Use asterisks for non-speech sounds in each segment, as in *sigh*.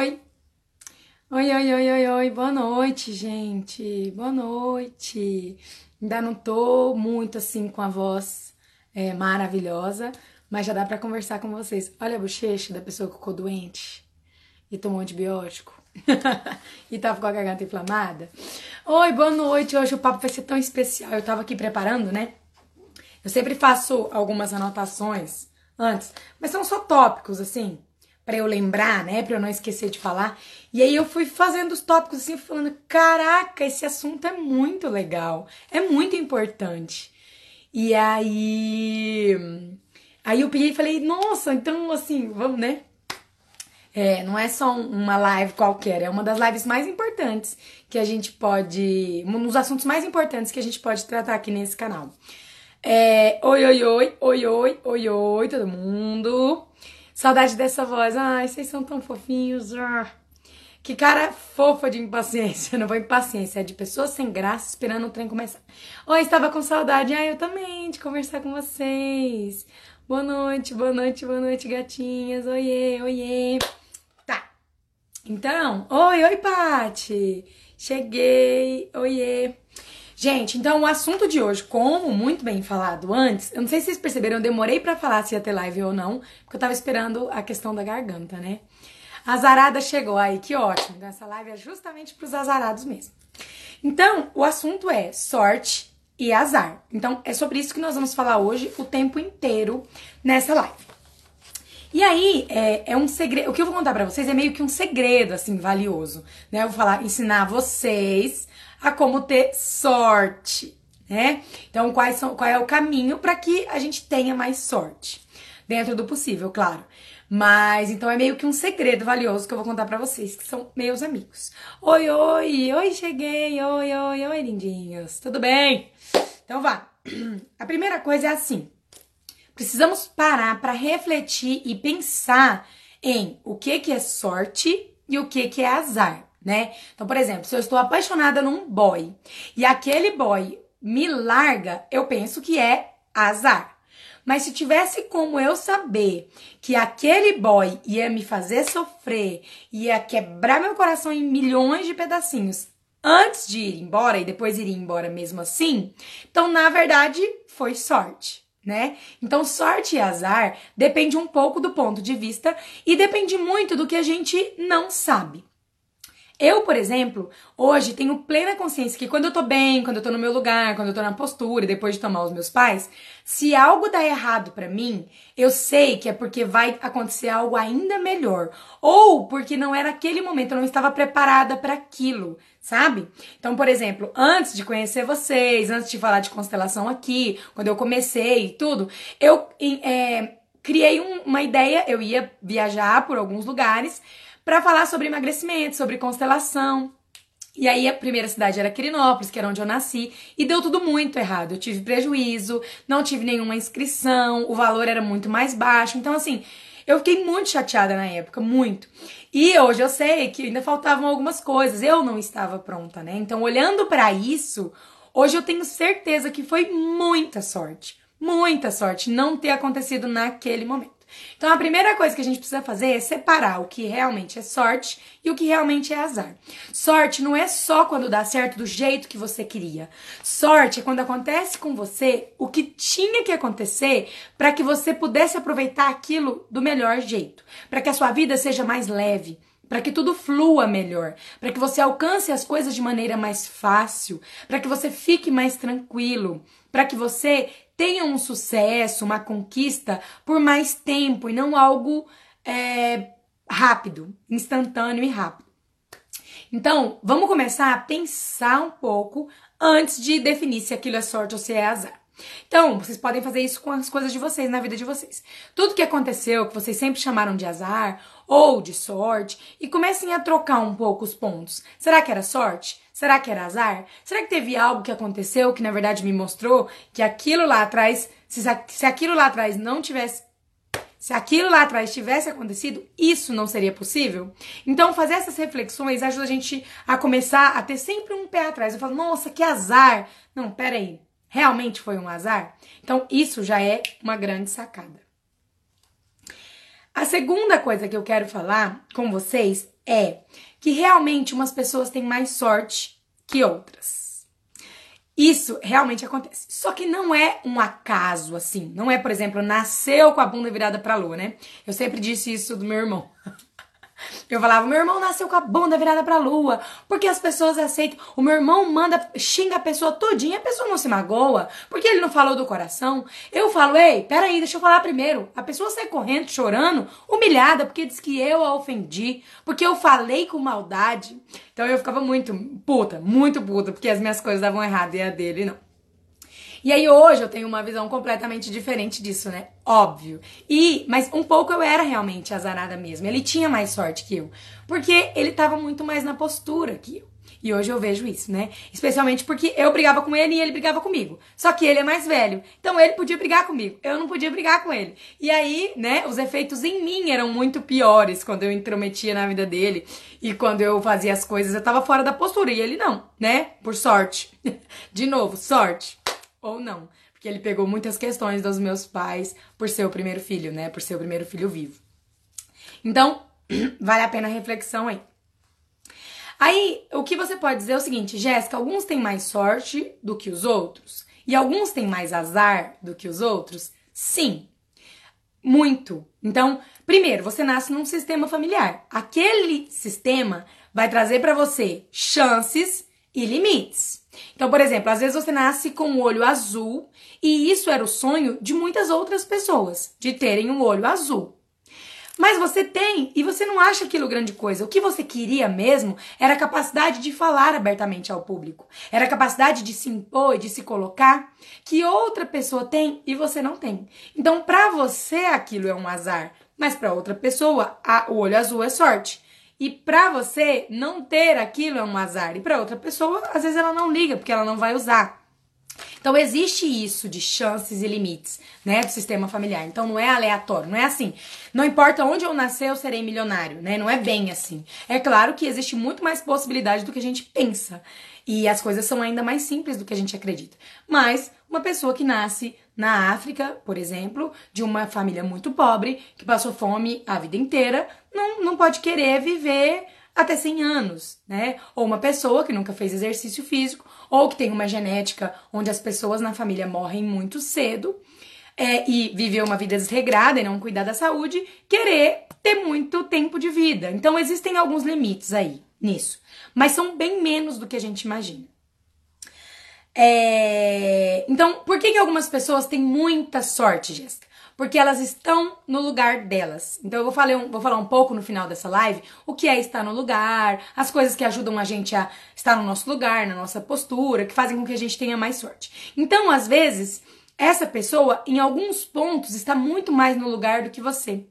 oi. Oi, oi, oi, oi, oi. Boa noite, gente. Boa noite. Ainda não tô muito assim com a voz é, maravilhosa, mas já dá pra conversar com vocês. Olha a bochecha da pessoa que ficou doente e tomou antibiótico. *laughs* e tava com a garganta inflamada. Oi, boa noite. Hoje o papo vai ser tão especial. Eu tava aqui preparando, né? Eu sempre faço algumas anotações antes, mas são só tópicos assim para eu lembrar, né, para eu não esquecer de falar. E aí eu fui fazendo os tópicos assim, falando: "Caraca, esse assunto é muito legal, é muito importante". E aí aí eu peguei e falei: "Nossa, então assim, vamos, né? É, não é só uma live qualquer, é uma das lives mais importantes que a gente pode. Um dos assuntos mais importantes que a gente pode tratar aqui nesse canal. É, oi, oi, oi, oi, oi, oi, oi, todo mundo. Saudade dessa voz. Ai, vocês são tão fofinhos. Ah. Que cara fofa de impaciência. *laughs* Não vou impaciência, é de pessoas sem graça esperando o trem começar. Oi, estava com saudade. Ai, eu também, de conversar com vocês. Boa noite, boa noite, boa noite, gatinhas. Oiê, oiê. Tá. Então, oi, oi, Pati. Cheguei. Oiê. Gente, então o assunto de hoje, como muito bem falado antes, eu não sei se vocês perceberam, eu demorei para falar se ia ter live ou não, porque eu tava esperando a questão da garganta, né? A Zarada chegou aí, que ótimo. Então essa live é justamente pros azarados mesmo. Então, o assunto é sorte e azar. Então, é sobre isso que nós vamos falar hoje o tempo inteiro nessa live. E aí, é, é um segredo. O que eu vou contar para vocês é meio que um segredo, assim, valioso. Né? Eu vou falar, ensinar vocês a como ter sorte, né? Então, quais são, qual é o caminho para que a gente tenha mais sorte? Dentro do possível, claro. Mas então é meio que um segredo valioso que eu vou contar para vocês, que são meus amigos. Oi, oi, oi, cheguei. Oi, oi, oi, lindinhos. Tudo bem? Então vá. A primeira coisa é assim: precisamos parar para refletir e pensar em o que que é sorte e o que que é azar né? Então, por exemplo, se eu estou apaixonada num boy e aquele boy me larga, eu penso que é azar. Mas se tivesse como eu saber que aquele boy ia me fazer sofrer, ia quebrar meu coração em milhões de pedacinhos antes de ir embora e depois ir embora mesmo assim, então na verdade foi sorte. Né? Então, sorte e azar depende um pouco do ponto de vista e depende muito do que a gente não sabe. Eu, por exemplo, hoje tenho plena consciência que quando eu tô bem, quando eu tô no meu lugar, quando eu tô na postura, depois de tomar os meus pais, se algo dá errado para mim, eu sei que é porque vai acontecer algo ainda melhor, ou porque não era aquele momento, eu não estava preparada para aquilo, sabe? Então, por exemplo, antes de conhecer vocês, antes de falar de constelação aqui, quando eu comecei e tudo, eu é, criei um, uma ideia, eu ia viajar por alguns lugares para falar sobre emagrecimento, sobre constelação. E aí a primeira cidade era Quirinópolis, que era onde eu nasci, e deu tudo muito errado. Eu tive prejuízo, não tive nenhuma inscrição, o valor era muito mais baixo. Então, assim, eu fiquei muito chateada na época, muito. E hoje eu sei que ainda faltavam algumas coisas, eu não estava pronta, né? Então, olhando para isso, hoje eu tenho certeza que foi muita sorte, muita sorte não ter acontecido naquele momento. Então a primeira coisa que a gente precisa fazer é separar o que realmente é sorte e o que realmente é azar. Sorte não é só quando dá certo do jeito que você queria. Sorte é quando acontece com você o que tinha que acontecer para que você pudesse aproveitar aquilo do melhor jeito, para que a sua vida seja mais leve para que tudo flua melhor, para que você alcance as coisas de maneira mais fácil, para que você fique mais tranquilo, para que você tenha um sucesso, uma conquista por mais tempo e não algo é, rápido, instantâneo e rápido. Então, vamos começar a pensar um pouco antes de definir se aquilo é sorte ou se é azar. Então, vocês podem fazer isso com as coisas de vocês, na vida de vocês. Tudo que aconteceu, que vocês sempre chamaram de azar ou de sorte, e comecem a trocar um pouco os pontos. Será que era sorte? Será que era azar? Será que teve algo que aconteceu que na verdade me mostrou que aquilo lá atrás, se, se aquilo lá atrás não tivesse se aquilo lá atrás tivesse acontecido, isso não seria possível? Então, fazer essas reflexões ajuda a gente a começar a ter sempre um pé atrás. Eu falo, nossa, que azar! Não, peraí, realmente foi um azar? Então, isso já é uma grande sacada. A segunda coisa que eu quero falar com vocês é que realmente umas pessoas têm mais sorte que outras. Isso realmente acontece. Só que não é um acaso assim. Não é, por exemplo, nasceu com a bunda virada pra lua, né? Eu sempre disse isso do meu irmão. *laughs* Eu falava, meu irmão nasceu com a bunda virada pra lua, porque as pessoas aceitam. O meu irmão manda, xinga a pessoa todinha, a pessoa não se magoa, porque ele não falou do coração. Eu falo, ei, peraí, deixa eu falar primeiro. A pessoa sai correndo, chorando, humilhada, porque diz que eu a ofendi, porque eu falei com maldade. Então eu ficava muito puta, muito puta, porque as minhas coisas davam errado e a dele não. E aí hoje eu tenho uma visão completamente diferente disso, né? Óbvio. E, mas um pouco eu era realmente azarada mesmo. Ele tinha mais sorte que eu, porque ele tava muito mais na postura que eu. E hoje eu vejo isso, né? Especialmente porque eu brigava com ele e ele brigava comigo. Só que ele é mais velho. Então ele podia brigar comigo. Eu não podia brigar com ele. E aí, né, os efeitos em mim eram muito piores quando eu intrometia na vida dele. E quando eu fazia as coisas, eu tava fora da postura. E ele não, né? Por sorte. *laughs* De novo, sorte ou não. Porque ele pegou muitas questões dos meus pais por ser o primeiro filho, né? Por ser o primeiro filho vivo. Então, *clears throat* vale a pena a reflexão aí. Aí, o que você pode dizer é o seguinte, Jéssica, alguns têm mais sorte do que os outros? E alguns têm mais azar do que os outros? Sim. Muito. Então, primeiro, você nasce num sistema familiar. Aquele sistema vai trazer para você chances e limites. Então, por exemplo, às vezes você nasce com o olho azul e isso era o sonho de muitas outras pessoas, de terem um olho azul. Mas você tem e você não acha aquilo grande coisa. O que você queria mesmo era a capacidade de falar abertamente ao público. Era a capacidade de se impor e de se colocar que outra pessoa tem e você não tem. Então, para você aquilo é um azar, mas para outra pessoa a, o olho azul é sorte. E para você não ter aquilo é um azar. E para outra pessoa, às vezes ela não liga, porque ela não vai usar. Então existe isso de chances e limites, né, do sistema familiar. Então não é aleatório, não é assim. Não importa onde eu nascer, eu serei milionário, né? Não é bem assim. É claro que existe muito mais possibilidade do que a gente pensa. E as coisas são ainda mais simples do que a gente acredita. Mas uma pessoa que nasce na África, por exemplo, de uma família muito pobre, que passou fome a vida inteira, não, não pode querer viver até 100 anos, né? Ou uma pessoa que nunca fez exercício físico, ou que tem uma genética onde as pessoas na família morrem muito cedo é, e viver uma vida desregrada e não cuidar da saúde, querer ter muito tempo de vida. Então existem alguns limites aí nisso, mas são bem menos do que a gente imagina. É... Então, por que, que algumas pessoas têm muita sorte, Jéssica? porque elas estão no lugar delas. Então eu vou falar, um, vou falar um pouco no final dessa live o que é estar no lugar, as coisas que ajudam a gente a estar no nosso lugar, na nossa postura, que fazem com que a gente tenha mais sorte. Então, às vezes, essa pessoa, em alguns pontos, está muito mais no lugar do que você.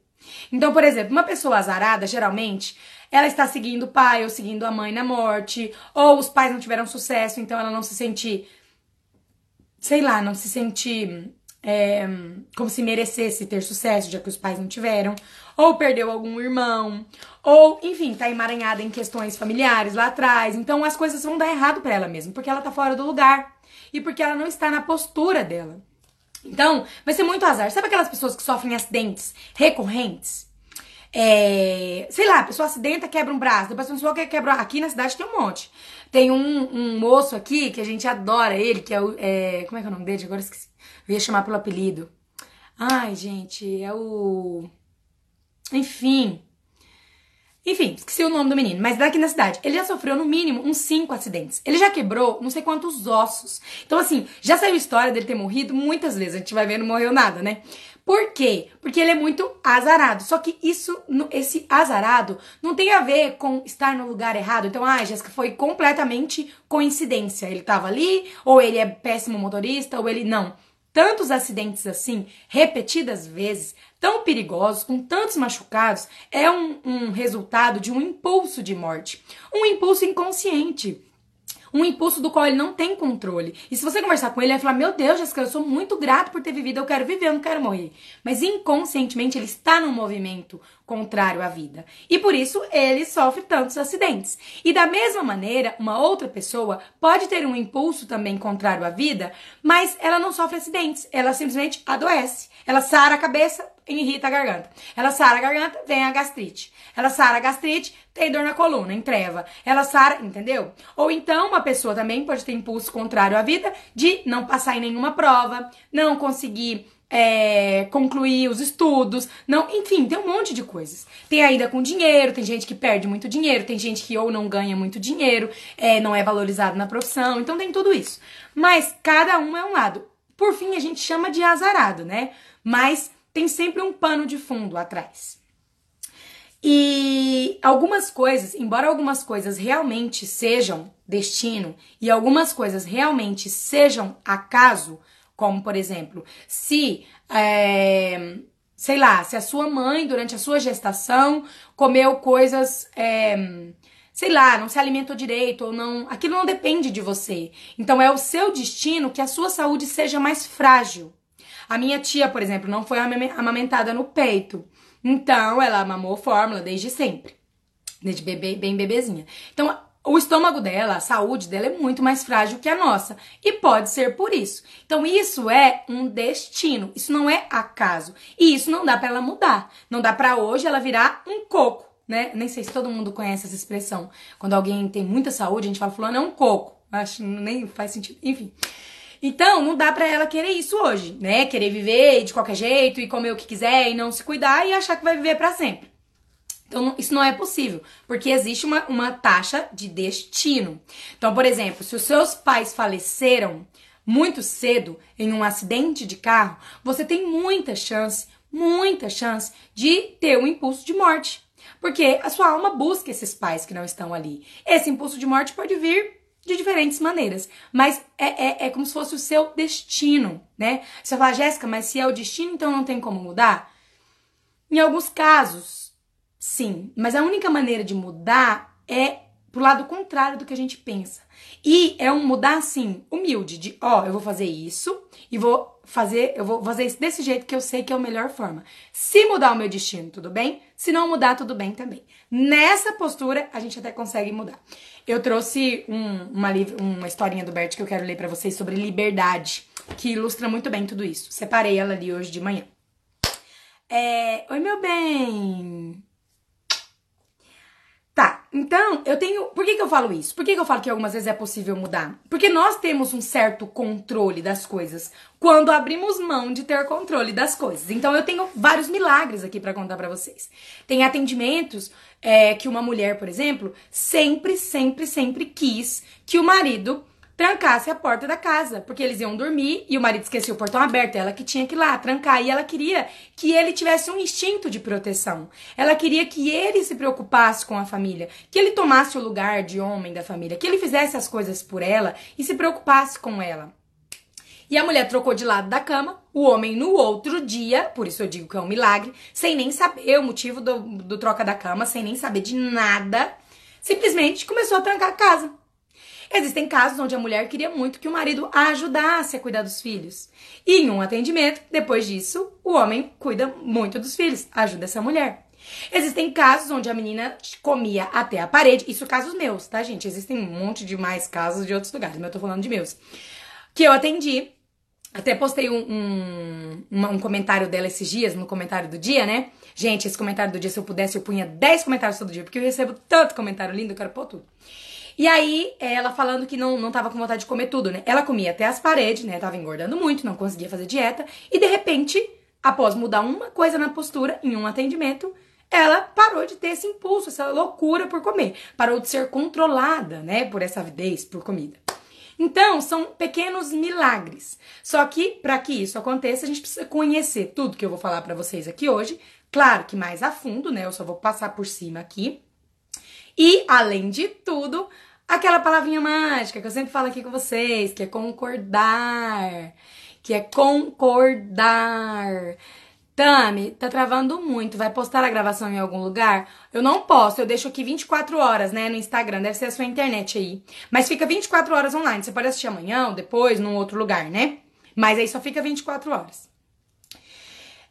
Então, por exemplo, uma pessoa azarada, geralmente, ela está seguindo o pai ou seguindo a mãe na morte, ou os pais não tiveram sucesso, então ela não se sente, sei lá, não se sente é, como se merecesse ter sucesso, já que os pais não tiveram, ou perdeu algum irmão, ou, enfim, tá emaranhada em questões familiares lá atrás. Então as coisas vão dar errado para ela mesmo, porque ela tá fora do lugar e porque ela não está na postura dela. Então, vai ser muito azar. Sabe aquelas pessoas que sofrem acidentes recorrentes? É, sei lá, a pessoa acidenta, quebra um braço, depois a pessoa quer quebrar. Aqui na cidade tem um monte. Tem um, um moço aqui que a gente adora ele, que é o. É, como é que é o nome dele? Agora esqueci. Eu ia chamar pelo apelido. Ai, gente, é o. Enfim. Enfim, esqueci o nome do menino, mas daqui na cidade. Ele já sofreu no mínimo uns cinco acidentes. Ele já quebrou não sei quantos ossos. Então, assim, já saiu história dele ter morrido muitas vezes. A gente vai ver, não morreu nada, né? Por quê? Porque ele é muito azarado. Só que isso, esse azarado, não tem a ver com estar no lugar errado. Então, ah, Jéssica, foi completamente coincidência. Ele tava ali, ou ele é péssimo motorista, ou ele não. Tantos acidentes assim, repetidas vezes, tão perigosos, com tantos machucados, é um, um resultado de um impulso de morte. Um impulso inconsciente um impulso do qual ele não tem controle. E se você conversar com ele, ele vai falar: Meu Deus, Jessica, eu sou muito grato por ter vivido, eu quero viver, eu não quero morrer. Mas inconscientemente ele está num movimento contrário à vida. E por isso ele sofre tantos acidentes. E da mesma maneira, uma outra pessoa pode ter um impulso também contrário à vida, mas ela não sofre acidentes, ela simplesmente adoece. Ela sara a cabeça, irrita a garganta. Ela sara a garganta, vem a gastrite. Ela sara a gastrite, tem dor na coluna, entreva. Ela sara, entendeu? Ou então uma pessoa também pode ter impulso contrário à vida de não passar em nenhuma prova, não conseguir é, concluir os estudos, não, enfim, tem um monte de coisas. Tem a ida com dinheiro, tem gente que perde muito dinheiro, tem gente que ou não ganha muito dinheiro, é, não é valorizado na profissão, então tem tudo isso. Mas cada um é um lado. Por fim, a gente chama de azarado, né? Mas tem sempre um pano de fundo atrás. E algumas coisas, embora algumas coisas realmente sejam destino e algumas coisas realmente sejam acaso, como, por exemplo, se, é, sei lá, se a sua mãe, durante a sua gestação, comeu coisas, é, sei lá, não se alimentou direito ou não. Aquilo não depende de você. Então é o seu destino que a sua saúde seja mais frágil. A minha tia, por exemplo, não foi amamentada no peito. Então ela mamou fórmula desde sempre. Desde bebê, bem bebezinha. Então, o estômago dela, a saúde dela é muito mais frágil que a nossa. E pode ser por isso. Então, isso é um destino. Isso não é acaso. E isso não dá para ela mudar. Não dá para hoje ela virar um coco, né? Nem sei se todo mundo conhece essa expressão. Quando alguém tem muita saúde, a gente fala, fulano é um coco. Acho nem faz sentido. Enfim. Então, não dá para ela querer isso hoje, né? Querer viver de qualquer jeito e comer o que quiser e não se cuidar e achar que vai viver para sempre. Então, isso não é possível, porque existe uma, uma taxa de destino. Então, por exemplo, se os seus pais faleceram muito cedo em um acidente de carro, você tem muita chance, muita chance de ter um impulso de morte. Porque a sua alma busca esses pais que não estão ali. Esse impulso de morte pode vir de diferentes maneiras, mas é, é, é como se fosse o seu destino, né? Você fala, Jéssica, mas se é o destino, então não tem como mudar? Em alguns casos, Sim, mas a única maneira de mudar é pro lado contrário do que a gente pensa. E é um mudar assim, humilde, de ó, eu vou fazer isso e vou fazer, eu vou fazer isso desse jeito que eu sei que é a melhor forma. Se mudar o meu destino, tudo bem? Se não mudar, tudo bem também. Nessa postura, a gente até consegue mudar. Eu trouxe um, uma, uma historinha do Bert que eu quero ler para vocês sobre liberdade, que ilustra muito bem tudo isso. Separei ela ali hoje de manhã. É... Oi, meu bem! Tá, então eu tenho. Por que, que eu falo isso? Por que, que eu falo que algumas vezes é possível mudar? Porque nós temos um certo controle das coisas quando abrimos mão de ter controle das coisas. Então eu tenho vários milagres aqui para contar para vocês. Tem atendimentos é, que uma mulher, por exemplo, sempre, sempre, sempre quis que o marido trancasse a porta da casa, porque eles iam dormir e o marido esqueceu o portão aberto, ela que tinha que ir lá trancar e ela queria que ele tivesse um instinto de proteção. Ela queria que ele se preocupasse com a família, que ele tomasse o lugar de homem da família, que ele fizesse as coisas por ela e se preocupasse com ela. E a mulher trocou de lado da cama, o homem no outro dia, por isso eu digo que é um milagre, sem nem saber o motivo do, do troca da cama, sem nem saber de nada, simplesmente começou a trancar a casa. Existem casos onde a mulher queria muito que o marido a ajudasse a cuidar dos filhos. E em um atendimento, depois disso, o homem cuida muito dos filhos, ajuda essa mulher. Existem casos onde a menina comia até a parede, isso casos meus, tá, gente? Existem um monte de mais casos de outros lugares, mas eu tô falando de meus. Que eu atendi, até postei um, um, um, comentário dela esses dias, no comentário do dia, né? Gente, esse comentário do dia, se eu pudesse, eu punha 10 comentários todo dia, porque eu recebo tanto comentário lindo, eu quero pôr tudo. E aí, ela falando que não, não tava com vontade de comer tudo, né? Ela comia até as paredes, né? Tava engordando muito, não conseguia fazer dieta. E de repente, após mudar uma coisa na postura, em um atendimento, ela parou de ter esse impulso, essa loucura por comer. Parou de ser controlada, né? Por essa avidez por comida. Então, são pequenos milagres. Só que, para que isso aconteça, a gente precisa conhecer tudo que eu vou falar para vocês aqui hoje. Claro que mais a fundo, né? Eu só vou passar por cima aqui. E, além de tudo, aquela palavrinha mágica que eu sempre falo aqui com vocês, que é concordar. Que é concordar. Tami, tá travando muito. Vai postar a gravação em algum lugar? Eu não posso, eu deixo aqui 24 horas, né, no Instagram. Deve ser a sua internet aí. Mas fica 24 horas online. Você pode assistir amanhã ou depois, num outro lugar, né? Mas aí só fica 24 horas.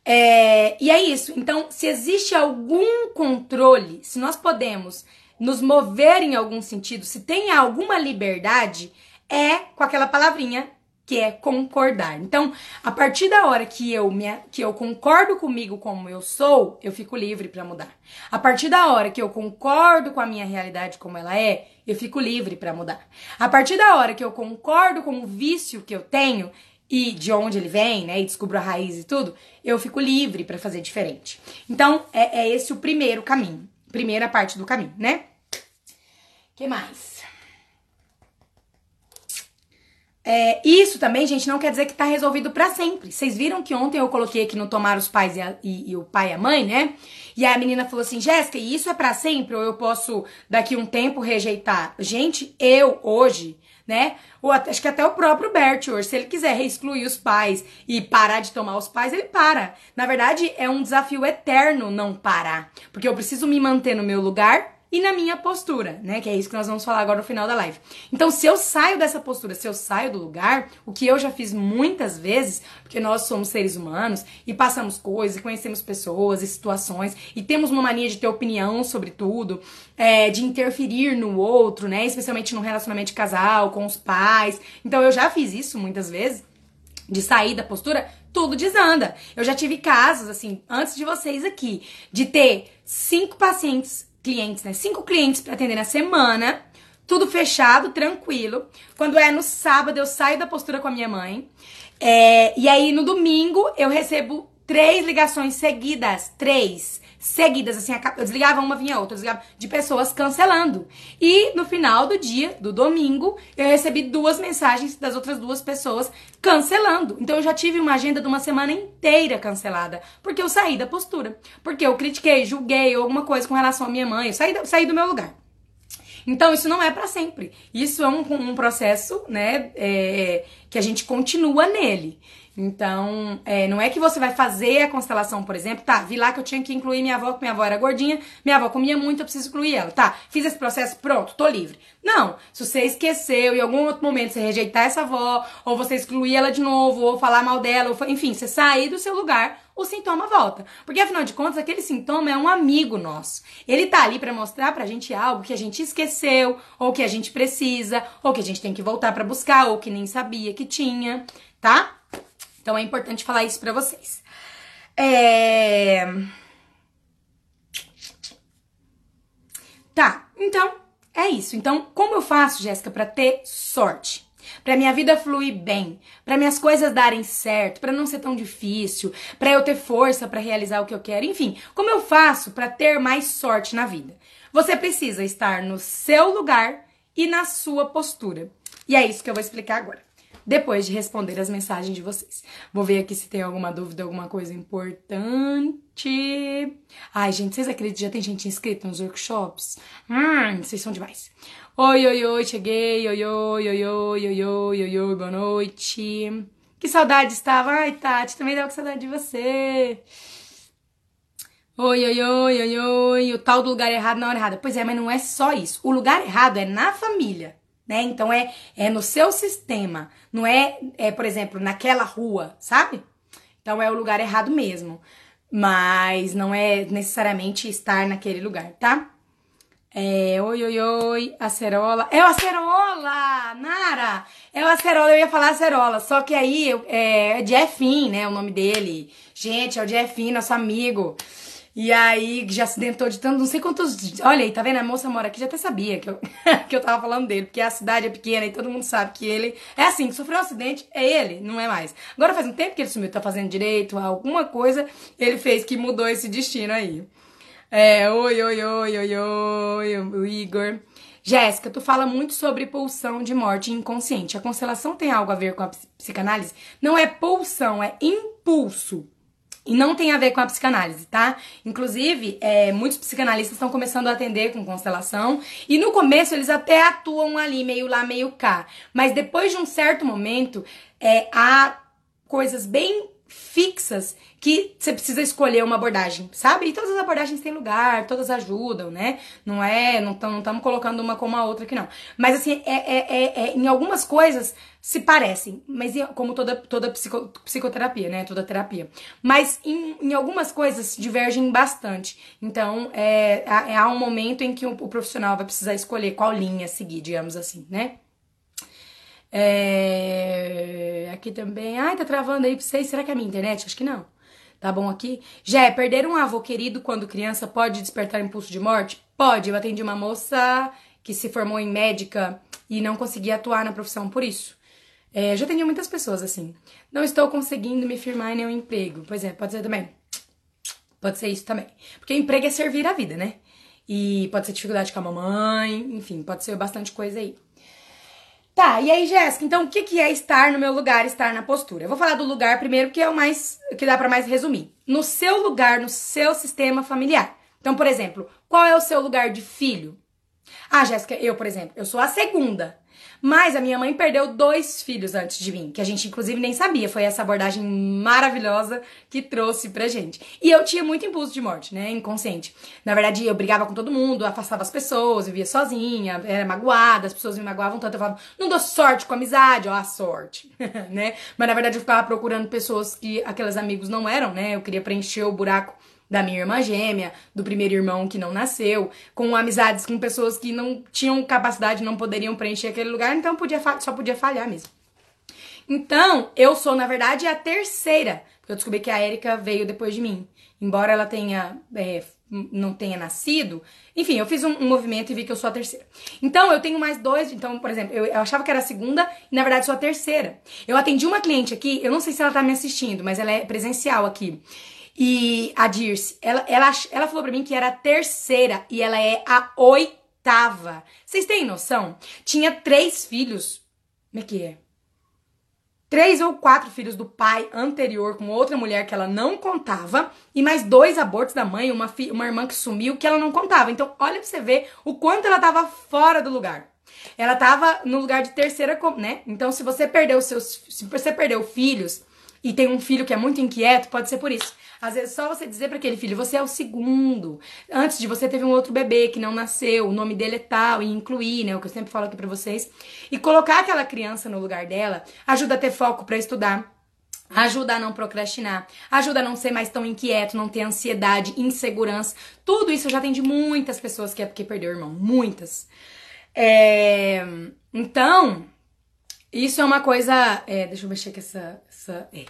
É, e é isso. Então, se existe algum controle, se nós podemos nos mover em algum sentido, se tem alguma liberdade, é com aquela palavrinha que é concordar. Então, a partir da hora que eu me, que eu concordo comigo como eu sou, eu fico livre para mudar. A partir da hora que eu concordo com a minha realidade como ela é, eu fico livre para mudar. A partir da hora que eu concordo com o vício que eu tenho e de onde ele vem, né, e descubro a raiz e tudo, eu fico livre para fazer diferente. Então, é, é esse o primeiro caminho, primeira parte do caminho, né? Que mais? É, isso também, gente, não quer dizer que tá resolvido para sempre. Vocês viram que ontem eu coloquei aqui no Tomar os Pais e, a, e, e o Pai e a Mãe, né? E a menina falou assim, Jéssica, e isso é para sempre ou eu posso daqui um tempo rejeitar? Gente, eu hoje, né? Ou acho que até o próprio Bert hoje, se ele quiser reexcluir os pais e parar de tomar os pais, ele para. Na verdade, é um desafio eterno não parar, porque eu preciso me manter no meu lugar e na minha postura, né? Que é isso que nós vamos falar agora no final da live. Então, se eu saio dessa postura, se eu saio do lugar, o que eu já fiz muitas vezes, porque nós somos seres humanos e passamos coisas, e conhecemos pessoas e situações e temos uma mania de ter opinião sobre tudo, é, de interferir no outro, né? Especialmente no relacionamento de casal, com os pais. Então, eu já fiz isso muitas vezes, de sair da postura, tudo desanda. Eu já tive casos, assim, antes de vocês aqui, de ter cinco pacientes clientes, né? Cinco clientes para atender na semana, tudo fechado, tranquilo. Quando é no sábado, eu saio da postura com a minha mãe. É, e aí no domingo eu recebo três ligações seguidas, três seguidas, assim, eu desligava uma, vinha outra, desligava, de pessoas cancelando. E no final do dia, do domingo, eu recebi duas mensagens das outras duas pessoas cancelando. Então eu já tive uma agenda de uma semana inteira cancelada, porque eu saí da postura, porque eu critiquei, julguei alguma coisa com relação à minha mãe, eu saí, saí do meu lugar. Então, isso não é para sempre. Isso é um, um processo, né, é, que a gente continua nele. Então, é, não é que você vai fazer a constelação, por exemplo, tá, vi lá que eu tinha que incluir minha avó, porque minha avó era gordinha, minha avó comia muito, eu preciso incluir ela. Tá, fiz esse processo, pronto, tô livre. Não, se você esqueceu em algum outro momento você rejeitar essa avó, ou você excluir ela de novo, ou falar mal dela, ou, enfim, você sair do seu lugar, o sintoma volta. Porque afinal de contas, aquele sintoma é um amigo nosso. Ele tá ali para mostrar pra gente algo que a gente esqueceu, ou que a gente precisa, ou que a gente tem que voltar para buscar, ou que nem sabia que tinha, tá? Então é importante falar isso pra vocês. É... Tá, então é isso. Então, como eu faço, Jéssica, para ter sorte? Para minha vida fluir bem, para minhas coisas darem certo, para não ser tão difícil, para eu ter força para realizar o que eu quero, enfim, como eu faço para ter mais sorte na vida? Você precisa estar no seu lugar e na sua postura. E é isso que eu vou explicar agora depois de responder as mensagens de vocês. Vou ver aqui se tem alguma dúvida, alguma coisa importante. Ai, gente, vocês acreditam? Já tem gente inscrita nos workshops? Hum, vocês são demais. Oi, oi, oi, cheguei. Oi, oi, oi, oi, oi, oi, oi, oi, boa noite. Que saudade estava. Ai, Tati, também dava saudade de você. Oi, oi, oi, oi, oi, o tal do lugar errado na hora errada. Pois é, mas não é só isso. O lugar errado é na família né? Então é, é no seu sistema, não é, é, por exemplo, naquela rua, sabe? Então é o lugar errado mesmo. Mas não é necessariamente estar naquele lugar, tá? É, oi, oi, oi, acerola. É o acerola, Nara! É o acerola, eu ia falar acerola, só que aí é, é Jeffin, né? O nome dele. Gente, é o Jeffin, nosso amigo. E aí já acidentou de tanto, não sei quantos. Olha aí, tá vendo? A moça mora aqui, já até sabia que eu, *laughs* que eu tava falando dele, porque a cidade é pequena e todo mundo sabe que ele. É assim, que sofreu um acidente, é ele, não é mais. Agora faz um tempo que ele sumiu, tá fazendo direito, alguma coisa ele fez que mudou esse destino aí. É, oi, oi, oi, oi, oi, o Igor. Jéssica, tu fala muito sobre pulsão de morte inconsciente. A constelação tem algo a ver com a psicanálise? Não é pulsão, é impulso. E não tem a ver com a psicanálise, tá? Inclusive, é, muitos psicanalistas estão começando a atender com constelação. E no começo eles até atuam ali, meio lá, meio cá. Mas depois de um certo momento, é, há coisas bem fixas que você precisa escolher uma abordagem, sabe? E todas as abordagens têm lugar, todas ajudam, né? Não é, não estamos colocando uma como a outra aqui, não. Mas assim, é, é, é, é, em algumas coisas se parecem, mas como toda, toda psico, psicoterapia, né? Toda terapia. Mas em, em algumas coisas divergem bastante. Então, é, há um momento em que o, o profissional vai precisar escolher qual linha seguir, digamos assim, né? É... Aqui também. Ai, tá travando aí pra vocês. Será que é a minha internet? Acho que não. Tá bom aqui? Já perder um avô querido quando criança pode despertar impulso de morte? Pode. Eu atendi uma moça que se formou em médica e não conseguia atuar na profissão por isso. É, já atendi muitas pessoas assim. Não estou conseguindo me firmar em nenhum emprego. Pois é, pode ser também. Pode ser isso também. Porque emprego é servir a vida, né? E pode ser dificuldade com a mamãe, enfim, pode ser bastante coisa aí. Tá, e aí, Jéssica, então o que, que é estar no meu lugar, estar na postura? Eu vou falar do lugar primeiro, porque é o mais que dá para mais resumir. No seu lugar, no seu sistema familiar. Então, por exemplo, qual é o seu lugar de filho? Ah, Jéssica, eu, por exemplo, eu sou a segunda. Mas a minha mãe perdeu dois filhos antes de mim, que a gente inclusive nem sabia. Foi essa abordagem maravilhosa que trouxe pra gente. E eu tinha muito impulso de morte, né? Inconsciente. Na verdade, eu brigava com todo mundo, afastava as pessoas, vivia sozinha, era magoada, as pessoas me magoavam tanto. Eu falava, não dou sorte com amizade, ó, a sorte, *laughs* né? Mas na verdade eu ficava procurando pessoas que aqueles amigos não eram, né? Eu queria preencher o buraco da minha irmã gêmea, do primeiro irmão que não nasceu, com amizades com pessoas que não tinham capacidade, não poderiam preencher aquele lugar, então podia só podia falhar mesmo. Então, eu sou, na verdade, a terceira, porque eu descobri que a Erika veio depois de mim. Embora ela tenha é, não tenha nascido, enfim, eu fiz um, um, movimento e vi que eu sou a terceira. Então, eu tenho mais dois. Então, por exemplo, eu, eu, achava que era a segunda e na verdade sou a terceira. Eu atendi uma cliente aqui, eu não sei se ela tá me assistindo, mas ela é presencial aqui. E a Dirce, ela, ela, ela falou pra mim que era a terceira e ela é a oitava. Vocês têm noção? Tinha três filhos. Como é que é? Três ou quatro filhos do pai anterior com outra mulher que ela não contava. E mais dois abortos da mãe, uma, fi, uma irmã que sumiu que ela não contava. Então, olha pra você ver o quanto ela tava fora do lugar. Ela tava no lugar de terceira, né? Então, se você perdeu seus. Se você perdeu filhos e tem um filho que é muito inquieto, pode ser por isso. Às vezes só você dizer para aquele filho, você é o segundo. Antes de você teve um outro bebê que não nasceu, o nome dele é tal, e incluir, né, o que eu sempre falo aqui para vocês, e colocar aquela criança no lugar dela, ajuda a ter foco para estudar. Ajuda a não procrastinar, ajuda a não ser mais tão inquieto, não ter ansiedade, insegurança. Tudo isso eu já atendi muitas pessoas que é porque perdeu o irmão. Muitas. É... Então, isso é uma coisa. É, deixa eu mexer com essa. essa é.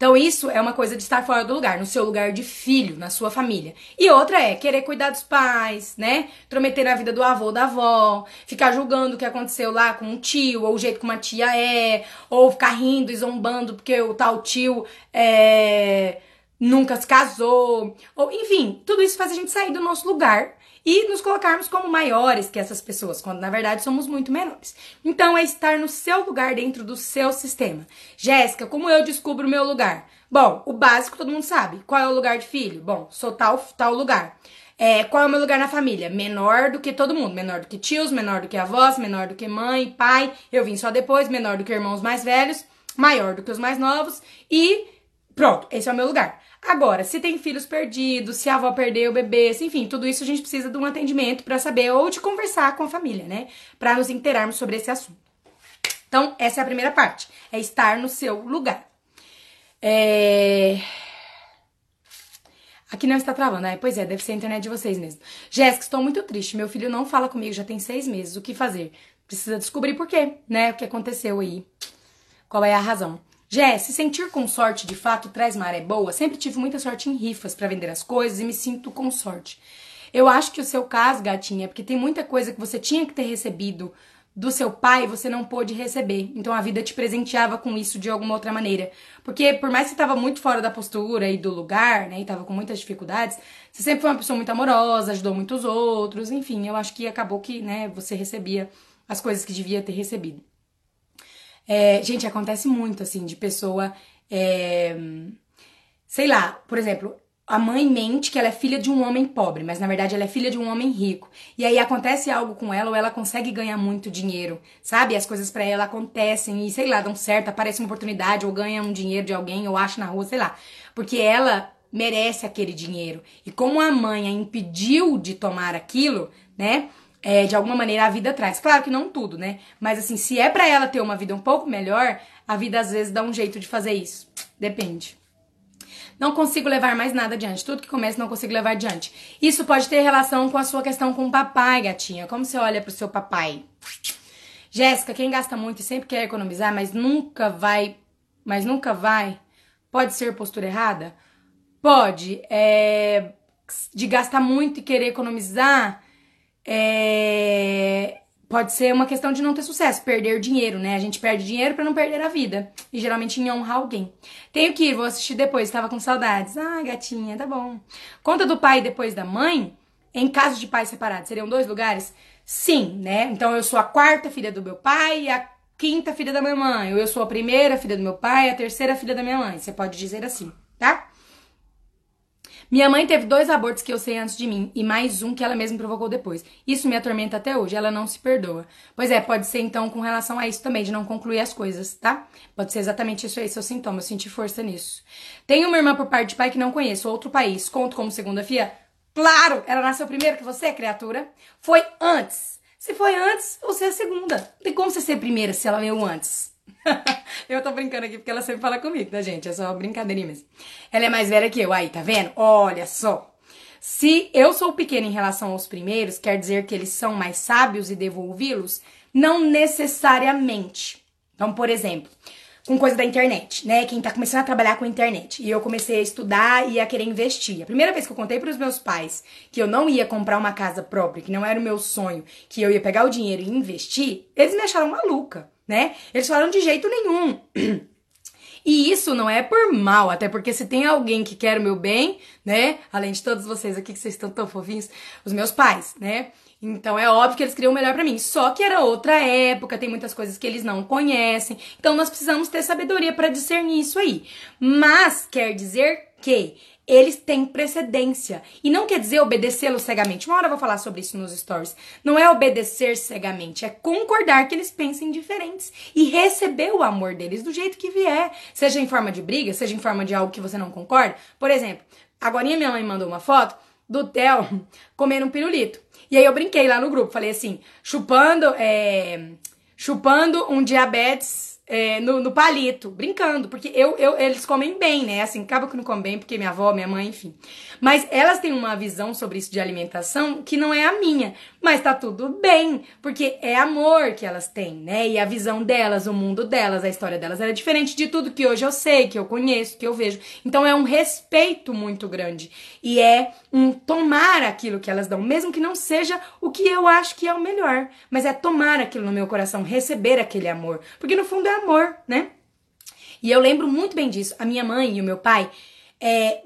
Então, isso é uma coisa de estar fora do lugar, no seu lugar de filho, na sua família. E outra é querer cuidar dos pais, né? Prometer a vida do avô, da avó, ficar julgando o que aconteceu lá com um tio, ou o jeito que uma tia é, ou ficar rindo e zombando porque o tal tio é, nunca se casou. Ou, enfim, tudo isso faz a gente sair do nosso lugar e nos colocarmos como maiores que essas pessoas, quando na verdade somos muito menores. Então é estar no seu lugar dentro do seu sistema. Jéssica, como eu descubro o meu lugar? Bom, o básico todo mundo sabe. Qual é o lugar de filho? Bom, sou tal, tal lugar. É, qual é o meu lugar na família? Menor do que todo mundo. Menor do que tios, menor do que avós, menor do que mãe, pai. Eu vim só depois, menor do que irmãos mais velhos, maior do que os mais novos. E pronto, esse é o meu lugar. Agora, se tem filhos perdidos, se a avó perdeu o bebê, enfim, tudo isso a gente precisa de um atendimento para saber ou de conversar com a família, né? Para nos interarmos sobre esse assunto. Então, essa é a primeira parte, é estar no seu lugar. É... Aqui não está travando, né? Pois é, deve ser a internet de vocês mesmo. Jéssica, estou muito triste. Meu filho não fala comigo já tem seis meses. O que fazer? Precisa descobrir por quê, né? O que aconteceu aí. Qual é a razão? Jé, se sentir com sorte de fato traz maré boa, sempre tive muita sorte em rifas para vender as coisas e me sinto com sorte. Eu acho que o seu caso, gatinha, é porque tem muita coisa que você tinha que ter recebido do seu pai você não pôde receber. Então a vida te presenteava com isso de alguma outra maneira. Porque por mais que você estava muito fora da postura e do lugar, né, e tava com muitas dificuldades, você sempre foi uma pessoa muito amorosa, ajudou muitos outros, enfim, eu acho que acabou que, né, você recebia as coisas que devia ter recebido. É, gente, acontece muito, assim, de pessoa. É, sei lá, por exemplo, a mãe mente que ela é filha de um homem pobre, mas na verdade ela é filha de um homem rico. E aí acontece algo com ela ou ela consegue ganhar muito dinheiro, sabe? As coisas para ela acontecem e sei lá, dão certo, aparece uma oportunidade ou ganha um dinheiro de alguém ou acha na rua, sei lá. Porque ela merece aquele dinheiro. E como a mãe a impediu de tomar aquilo, né? É, de alguma maneira a vida traz. Claro que não tudo, né? Mas assim, se é para ela ter uma vida um pouco melhor, a vida às vezes dá um jeito de fazer isso. Depende. Não consigo levar mais nada adiante. Tudo que começa não consigo levar adiante. Isso pode ter relação com a sua questão com o papai, gatinha. Como você olha pro seu papai? Jéssica, quem gasta muito e sempre quer economizar, mas nunca vai, mas nunca vai, pode ser postura errada? Pode. É, de gastar muito e querer economizar, é, pode ser uma questão de não ter sucesso, perder dinheiro, né? A gente perde dinheiro para não perder a vida. E geralmente em honrar alguém. Tenho que ir, vou assistir depois, estava com saudades. Ah, gatinha, tá bom. Conta do pai depois da mãe, em caso de pais separados, seriam dois lugares? Sim, né? Então eu sou a quarta filha do meu pai e a quinta filha da minha mãe. Ou eu sou a primeira filha do meu pai e a terceira filha da minha mãe. Você pode dizer assim, tá? Minha mãe teve dois abortos que eu sei antes de mim e mais um que ela mesma provocou depois. Isso me atormenta até hoje, ela não se perdoa. Pois é, pode ser então com relação a isso também, de não concluir as coisas, tá? Pode ser exatamente isso aí, seu sintoma, eu senti força nisso. Tenho uma irmã por parte de pai que não conheço, outro país, conto como segunda filha? Claro, ela nasceu primeiro que você, criatura. Foi antes. Se foi antes, você é a segunda. Não tem como você ser primeira se ela veio antes. *laughs* eu tô brincando aqui porque ela sempre fala comigo, tá, gente? É só brincadeirinha mesmo. Ela é mais velha que eu, aí, tá vendo? Olha só. Se eu sou pequena em relação aos primeiros, quer dizer que eles são mais sábios e devolvi-los? Não necessariamente. Então, por exemplo, com coisa da internet, né? Quem tá começando a trabalhar com internet. E eu comecei a estudar e a querer investir. A primeira vez que eu contei para os meus pais que eu não ia comprar uma casa própria, que não era o meu sonho, que eu ia pegar o dinheiro e investir, eles me acharam maluca né? Eles falaram de jeito nenhum. *clears throat* E isso não é por mal, até porque se tem alguém que quer o meu bem, né? Além de todos vocês aqui que vocês estão tão fofinhos, os meus pais, né? Então é óbvio que eles queriam o melhor para mim. Só que era outra época, tem muitas coisas que eles não conhecem. Então nós precisamos ter sabedoria para discernir isso aí. Mas quer dizer que eles têm precedência. E não quer dizer obedecê-lo cegamente. Uma hora eu vou falar sobre isso nos stories. Não é obedecer cegamente, é concordar que eles pensem diferentes e receber o amor deles do jeito que vier. Seja em forma de briga, seja em forma de algo que você não concorda. Por exemplo, agora minha mãe mandou uma foto do Theo *laughs* comendo um pirulito. E aí eu brinquei lá no grupo, falei assim, chupando, é, chupando um diabetes é, no, no, palito, brincando, porque eu, eu, eles comem bem, né? Assim, acaba que não comem bem, porque minha avó, minha mãe, enfim. Mas elas têm uma visão sobre isso de alimentação que não é a minha. Mas tá tudo bem, porque é amor que elas têm, né? E a visão delas, o mundo delas, a história delas é diferente de tudo que hoje eu sei, que eu conheço, que eu vejo. Então é um respeito muito grande. E é um tomar aquilo que elas dão, mesmo que não seja o que eu acho que é o melhor. Mas é tomar aquilo no meu coração, receber aquele amor. Porque no fundo é amor, né? E eu lembro muito bem disso. A minha mãe e o meu pai, é,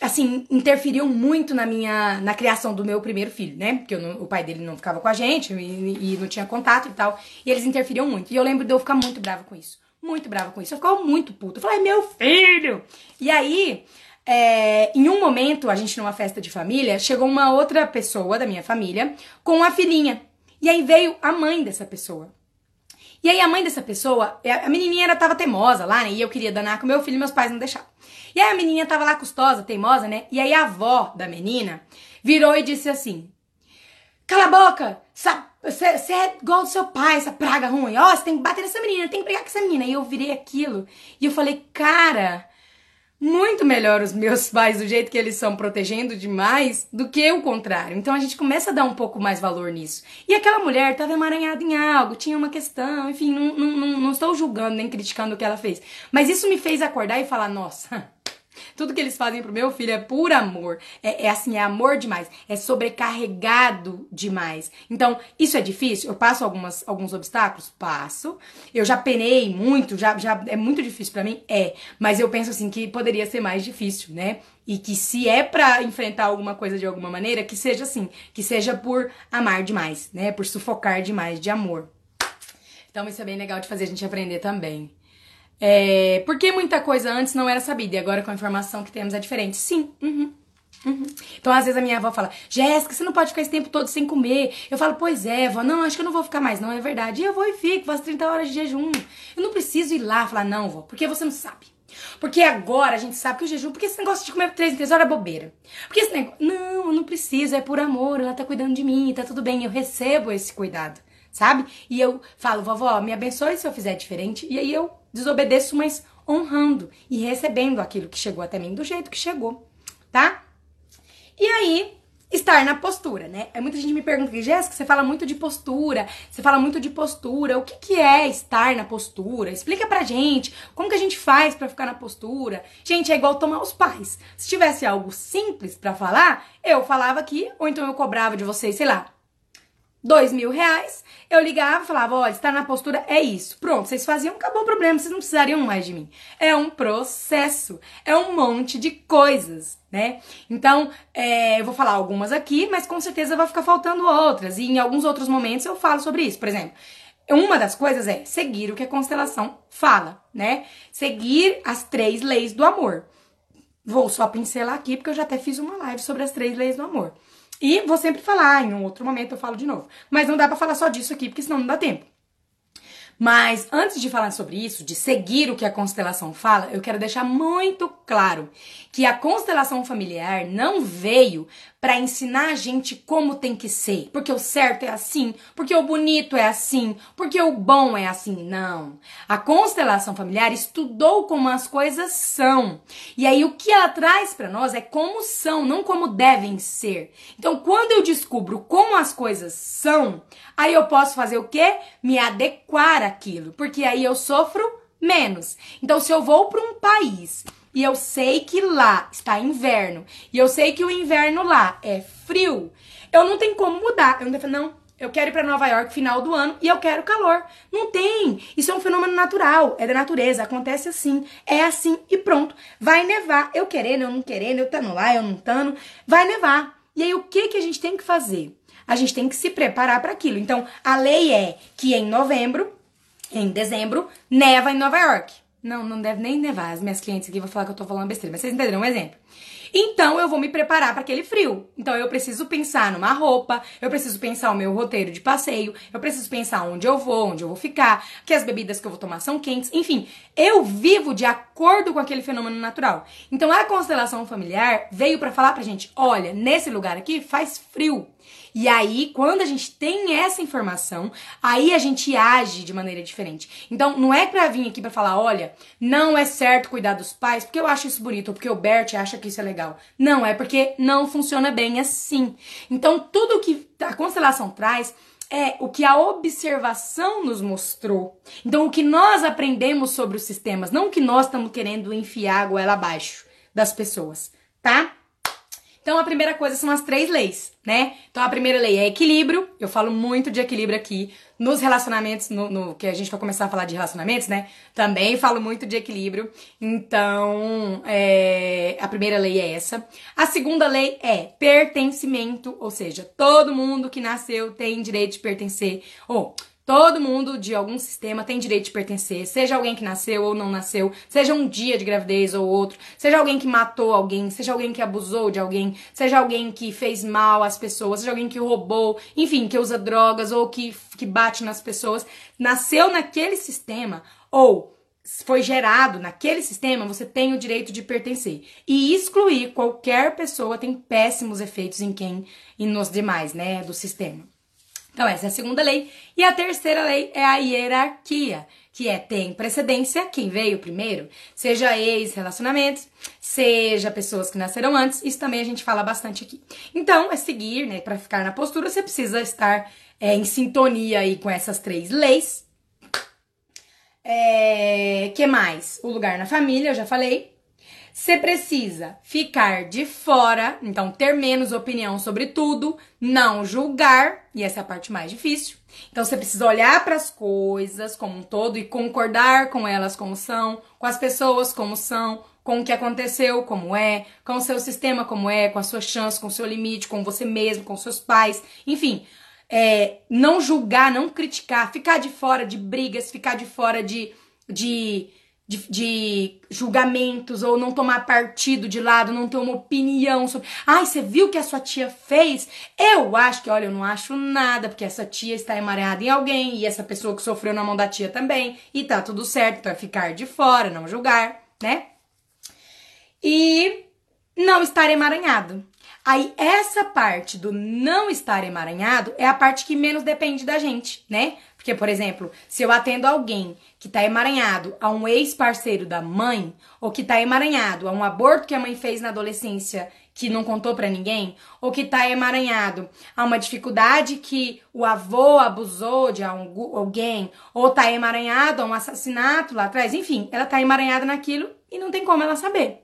assim, interferiam muito na minha, na criação do meu primeiro filho, né? Porque não, o pai dele não ficava com a gente e, e, não tinha contato e tal. E eles interferiam muito. E eu lembro de eu ficar muito brava com isso. Muito brava com isso. Eu ficava muito puta. Eu falei, meu filho! E aí, é, em um momento, a gente numa festa de família, chegou uma outra pessoa da minha família com uma filhinha. E aí veio a mãe dessa pessoa. E aí a mãe dessa pessoa, é, a menininha era, tava teimosa lá, né? E eu queria danar com meu filho, meus pais não deixavam. E aí a menininha tava lá custosa, teimosa, né? E aí a avó da menina virou e disse assim: Cala a boca! Você é igual do seu pai, essa praga ruim. Ó, oh, você tem que bater nessa menina, tem que brigar com essa menina. E eu virei aquilo. E eu falei, cara, muito melhor os meus *laughs* pais do jeito que eles são protegendo demais do que o contrário. Então a gente começa a dar um pouco mais valor nisso. E aquela mulher estava emaranhada em algo, tinha uma questão, enfim, não, não, não, não estou julgando nem criticando o que ela fez. Mas isso me fez acordar e falar: nossa. Tudo que eles fazem pro meu filho é por amor. É, é, assim, é amor demais. É sobrecarregado demais. Então, isso é difícil? Eu passo algumas, alguns obstáculos? Passo. Eu já penei muito, já, já é muito difícil para mim? É. Mas eu penso assim que poderia ser mais difícil, né? E que se é para enfrentar alguma coisa de alguma maneira, que seja assim, que seja por amar demais, né? Por sufocar demais de amor. Então isso é bem legal de fazer a gente aprender também. É, porque muita coisa antes não era sabida e agora com a informação que temos é diferente? Sim. Uhum. Uhum. Então, às vezes a minha avó fala, Jéssica, você não pode ficar esse tempo todo sem comer. Eu falo, pois é, vó, não, acho que eu não vou ficar mais, não, é verdade. E eu vou e fico, faço 30 horas de jejum. Eu não preciso ir lá falar, não, vó, porque você não sabe. Porque agora a gente sabe que o jejum, porque esse negócio de comer 3 em 3 horas é bobeira. Porque esse negócio, não, eu não preciso, é por amor, ela tá cuidando de mim, tá tudo bem, eu recebo esse cuidado, sabe? E eu falo, vovó, me abençoe se eu fizer diferente. E aí eu desobedeço, mas honrando e recebendo aquilo que chegou até mim do jeito que chegou, tá? E aí, estar na postura, né? É muita gente me pergunta, Jéssica, você fala muito de postura, você fala muito de postura, o que, que é estar na postura? Explica pra gente, como que a gente faz para ficar na postura? Gente, é igual tomar os pais. Se tivesse algo simples para falar, eu falava aqui, ou então eu cobrava de vocês, sei lá, dois mil reais, eu ligava falava, olha, estar na postura é isso. Pronto, vocês faziam, acabou o problema, vocês não precisariam mais de mim. É um processo, é um monte de coisas, né? Então, é, eu vou falar algumas aqui, mas com certeza vai ficar faltando outras. E em alguns outros momentos eu falo sobre isso. Por exemplo, uma das coisas é seguir o que a constelação fala, né? Seguir as três leis do amor. Vou só pincelar aqui, porque eu já até fiz uma live sobre as três leis do amor. E vou sempre falar, em um outro momento eu falo de novo. Mas não dá para falar só disso aqui, porque senão não dá tempo. Mas antes de falar sobre isso, de seguir o que a constelação fala, eu quero deixar muito claro que a constelação familiar não veio para ensinar a gente como tem que ser, porque o certo é assim, porque o bonito é assim, porque o bom é assim. Não. A constelação familiar estudou como as coisas são. E aí o que ela traz para nós é como são, não como devem ser. Então, quando eu descubro como as coisas são, aí eu posso fazer o quê? Me adequar àquilo, porque aí eu sofro menos. Então, se eu vou para um país e eu sei que lá está inverno e eu sei que o inverno lá é frio, eu não tenho como mudar. Eu não tenho, não, eu quero ir para Nova York final do ano e eu quero calor. Não tem. Isso é um fenômeno natural, é da natureza, acontece assim, é assim e pronto. Vai nevar, eu querendo, eu não querendo, eu estando lá, eu não estando, vai nevar. E aí o que que a gente tem que fazer? A gente tem que se preparar para aquilo. Então, a lei é que em novembro, em dezembro, neva em Nova York. Não, não deve nem nevar. As minhas clientes aqui vão falar que eu tô falando besteira, mas vocês entenderam um exemplo. Então eu vou me preparar para aquele frio. Então eu preciso pensar numa roupa, eu preciso pensar o meu roteiro de passeio, eu preciso pensar onde eu vou, onde eu vou ficar, que as bebidas que eu vou tomar são quentes, enfim, eu vivo de acordo com aquele fenômeno natural. Então a constelação familiar veio para falar pra gente, olha, nesse lugar aqui faz frio. E aí, quando a gente tem essa informação, aí a gente age de maneira diferente. Então, não é pra vir aqui pra falar, olha, não é certo cuidar dos pais porque eu acho isso bonito, ou porque o Bert acha que isso é legal. Não, é porque não funciona bem assim. Então, tudo que a constelação traz é o que a observação nos mostrou. Então, o que nós aprendemos sobre os sistemas, não o que nós estamos querendo enfiar a goela abaixo das pessoas, tá? Então, a primeira coisa são as três leis, né? Então, a primeira lei é equilíbrio. Eu falo muito de equilíbrio aqui nos relacionamentos, no, no, que a gente vai começar a falar de relacionamentos, né? Também falo muito de equilíbrio. Então, é, a primeira lei é essa. A segunda lei é pertencimento, ou seja, todo mundo que nasceu tem direito de pertencer. Ou Todo mundo de algum sistema tem direito de pertencer, seja alguém que nasceu ou não nasceu, seja um dia de gravidez ou outro, seja alguém que matou alguém, seja alguém que abusou de alguém, seja alguém que fez mal às pessoas, seja alguém que roubou, enfim, que usa drogas ou que, que bate nas pessoas, nasceu naquele sistema ou foi gerado naquele sistema, você tem o direito de pertencer. E excluir qualquer pessoa tem péssimos efeitos em quem e nos demais, né, do sistema. Então, essa é a segunda lei. E a terceira lei é a hierarquia, que é tem precedência, quem veio primeiro, seja ex-relacionamentos, seja pessoas que nasceram antes, isso também a gente fala bastante aqui. Então, é seguir, né, para ficar na postura, você precisa estar é, em sintonia aí com essas três leis. É, que mais? O lugar na família, eu já falei. Você precisa ficar de fora, então ter menos opinião sobre tudo, não julgar, e essa é a parte mais difícil. Então você precisa olhar para as coisas como um todo e concordar com elas como são, com as pessoas como são, com o que aconteceu como é, com o seu sistema como é, com a sua chance, com o seu limite, com você mesmo, com seus pais, enfim. É, não julgar, não criticar, ficar de fora de brigas, ficar de fora de, de de, de, julgamentos ou não tomar partido de lado, não ter uma opinião sobre. Ai, você viu que a sua tia fez? Eu acho que, olha, eu não acho nada, porque essa tia está emaranhada em alguém e essa pessoa que sofreu na mão da tia também. E tá tudo certo, então é ficar de fora, não julgar, né? E não estar emaranhado. Aí, essa parte do não estar emaranhado é a parte que menos depende da gente, né? Porque, por exemplo, se eu atendo alguém que tá emaranhado a um ex-parceiro da mãe, ou que tá emaranhado a um aborto que a mãe fez na adolescência que não contou para ninguém, ou que tá emaranhado a uma dificuldade que o avô abusou de alguém, ou tá emaranhado a um assassinato lá atrás, enfim, ela tá emaranhada naquilo e não tem como ela saber.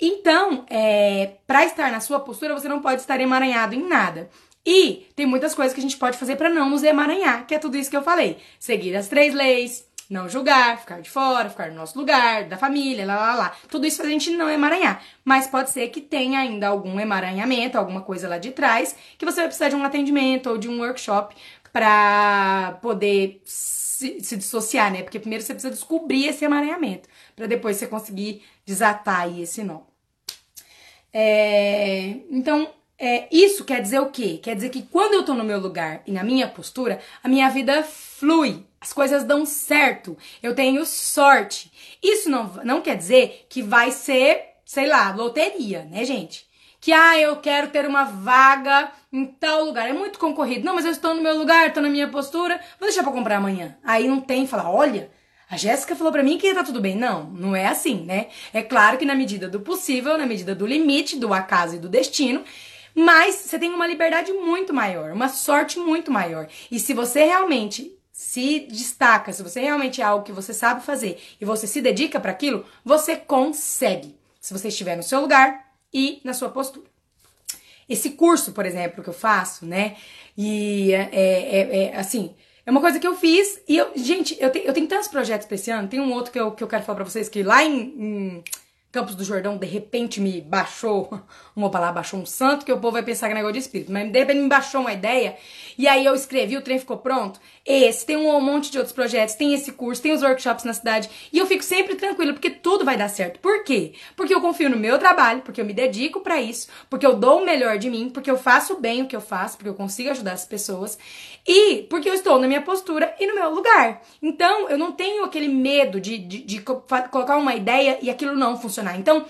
Então, é, para estar na sua postura, você não pode estar emaranhado em nada. E tem muitas coisas que a gente pode fazer para não nos emaranhar, que é tudo isso que eu falei. Seguir as três leis, não julgar, ficar de fora, ficar no nosso lugar, da família, lá, lá, lá. Tudo isso faz a gente não emaranhar. Mas pode ser que tenha ainda algum emaranhamento, alguma coisa lá de trás, que você vai precisar de um atendimento ou de um workshop para poder se, se, dissociar, né? Porque primeiro você precisa descobrir esse emaranhamento, para depois você conseguir desatar aí esse nó. É, então, é, isso quer dizer o quê? Quer dizer que quando eu tô no meu lugar e na minha postura, a minha vida flui, as coisas dão certo, eu tenho sorte. Isso não, não quer dizer que vai ser, sei lá, loteria, né, gente? Que, ah, eu quero ter uma vaga em tal lugar. É muito concorrido. Não, mas eu estou no meu lugar, estou na minha postura, vou deixar pra comprar amanhã. Aí não tem, falar, olha, a Jéssica falou para mim que tá tudo bem. Não, não é assim, né? É claro que na medida do possível, na medida do limite, do acaso e do destino, mas você tem uma liberdade muito maior, uma sorte muito maior. E se você realmente se destaca, se você realmente é algo que você sabe fazer e você se dedica para aquilo, você consegue. Se você estiver no seu lugar e na sua postura. Esse curso, por exemplo, que eu faço, né? E é, é, é, é assim, é uma coisa que eu fiz e eu, gente, eu, te, eu tenho tantos projetos pra esse ano. Tem um outro que eu, que eu quero falar pra vocês que lá em, em Campos do Jordão, de repente me baixou, *laughs* uma palavra, baixou um santo, que o povo vai pensar que é negócio de espírito, mas de repente me baixou uma ideia, e aí eu escrevi, o trem ficou pronto. Esse, tem um monte de outros projetos, tem esse curso, tem os workshops na cidade, e eu fico sempre tranquila, porque tudo vai dar certo. Por quê? Porque eu confio no meu trabalho, porque eu me dedico para isso, porque eu dou o melhor de mim, porque eu faço bem o que eu faço, porque eu consigo ajudar as pessoas, e porque eu estou na minha postura e no meu lugar. Então, eu não tenho aquele medo de, de, de colocar uma ideia e aquilo não funcionar. Então,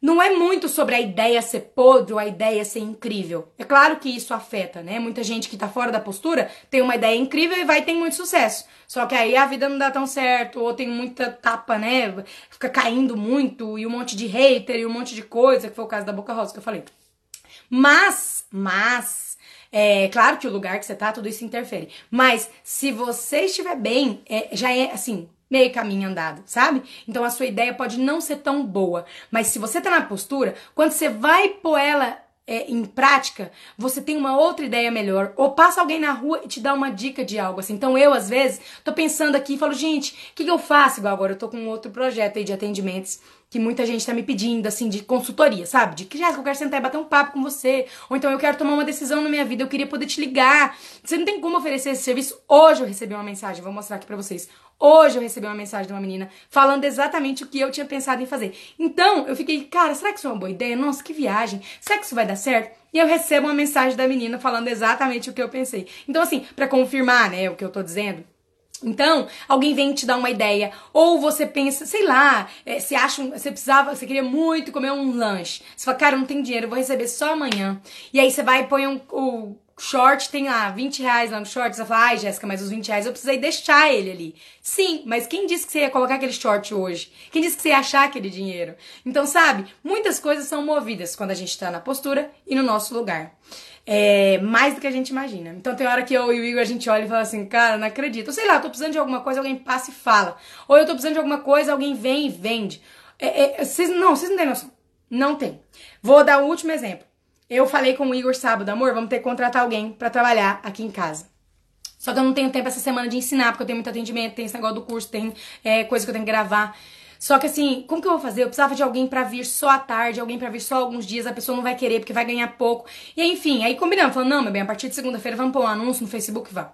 não é muito sobre a ideia ser podre ou a ideia ser incrível. É claro que isso afeta, né? Muita gente que tá fora da postura tem uma ideia incrível e vai ter muito sucesso. Só que aí a vida não dá tão certo, ou tem muita tapa, né? Fica caindo muito, e um monte de hater, e um monte de coisa, que foi o caso da Boca Rosa que eu falei. Mas, mas, é claro que o lugar que você tá, tudo isso interfere. Mas se você estiver bem, é, já é assim, meio caminho andado, sabe? Então a sua ideia pode não ser tão boa, mas se você tá na postura, quando você vai pôr ela é, em prática, você tem uma outra ideia melhor. Ou passa alguém na rua e te dá uma dica de algo assim. Então eu, às vezes, tô pensando aqui e falo, gente, o que, que eu faço? Igual agora eu tô com outro projeto aí de atendimentos que muita gente tá me pedindo, assim, de consultoria, sabe? De que, Jéssica, eu quero sentar e bater um papo com você. Ou então eu quero tomar uma decisão na minha vida, eu queria poder te ligar. Você não tem como oferecer esse serviço. Hoje eu recebi uma mensagem, vou mostrar aqui pra vocês. Hoje eu recebi uma mensagem de uma menina falando exatamente o que eu tinha pensado em fazer. Então, eu fiquei, cara, será que isso é uma boa ideia? Nossa, que viagem. Será que isso vai dar certo? E eu recebo uma mensagem da menina falando exatamente o que eu pensei. Então, assim, para confirmar, né, o que eu tô dizendo, então, alguém vem te dar uma ideia, ou você pensa, sei lá, é, você acha, você precisava, você queria muito comer um lanche. Você fala, cara, não tem dinheiro, vou receber só amanhã. E aí você vai e põe um, short tem lá 20 reais lá no short, você fala, ai Jéssica, mas os 20 reais eu precisei deixar ele ali. Sim, mas quem disse que você ia colocar aquele short hoje? Quem disse que você ia achar aquele dinheiro? Então, sabe, muitas coisas são movidas quando a gente tá na postura e no nosso lugar. É, mais do que a gente imagina. Então tem hora que eu e o Igor a gente olha e fala assim, cara, não acredito. Ou sei lá, tô precisando de alguma coisa, alguém passa e fala. Ou eu tô precisando de alguma coisa, alguém vem e vende. É, é, vocês, não, vocês não têm noção. Não tem. Vou dar o último exemplo. Eu falei com o Igor sábado, amor, vamos ter que contratar alguém para trabalhar aqui em casa. Só que eu não tenho tempo essa semana de ensinar, porque eu tenho muito atendimento, tem esse negócio do curso, tem é, coisa que eu tenho que gravar. Só que assim, como que eu vou fazer? Eu precisava de alguém para vir só à tarde, alguém para vir só alguns dias, a pessoa não vai querer porque vai ganhar pouco. E enfim, aí combinamos, falando, não, meu bem, a partir de segunda-feira vamos pôr um anúncio no Facebook, vá.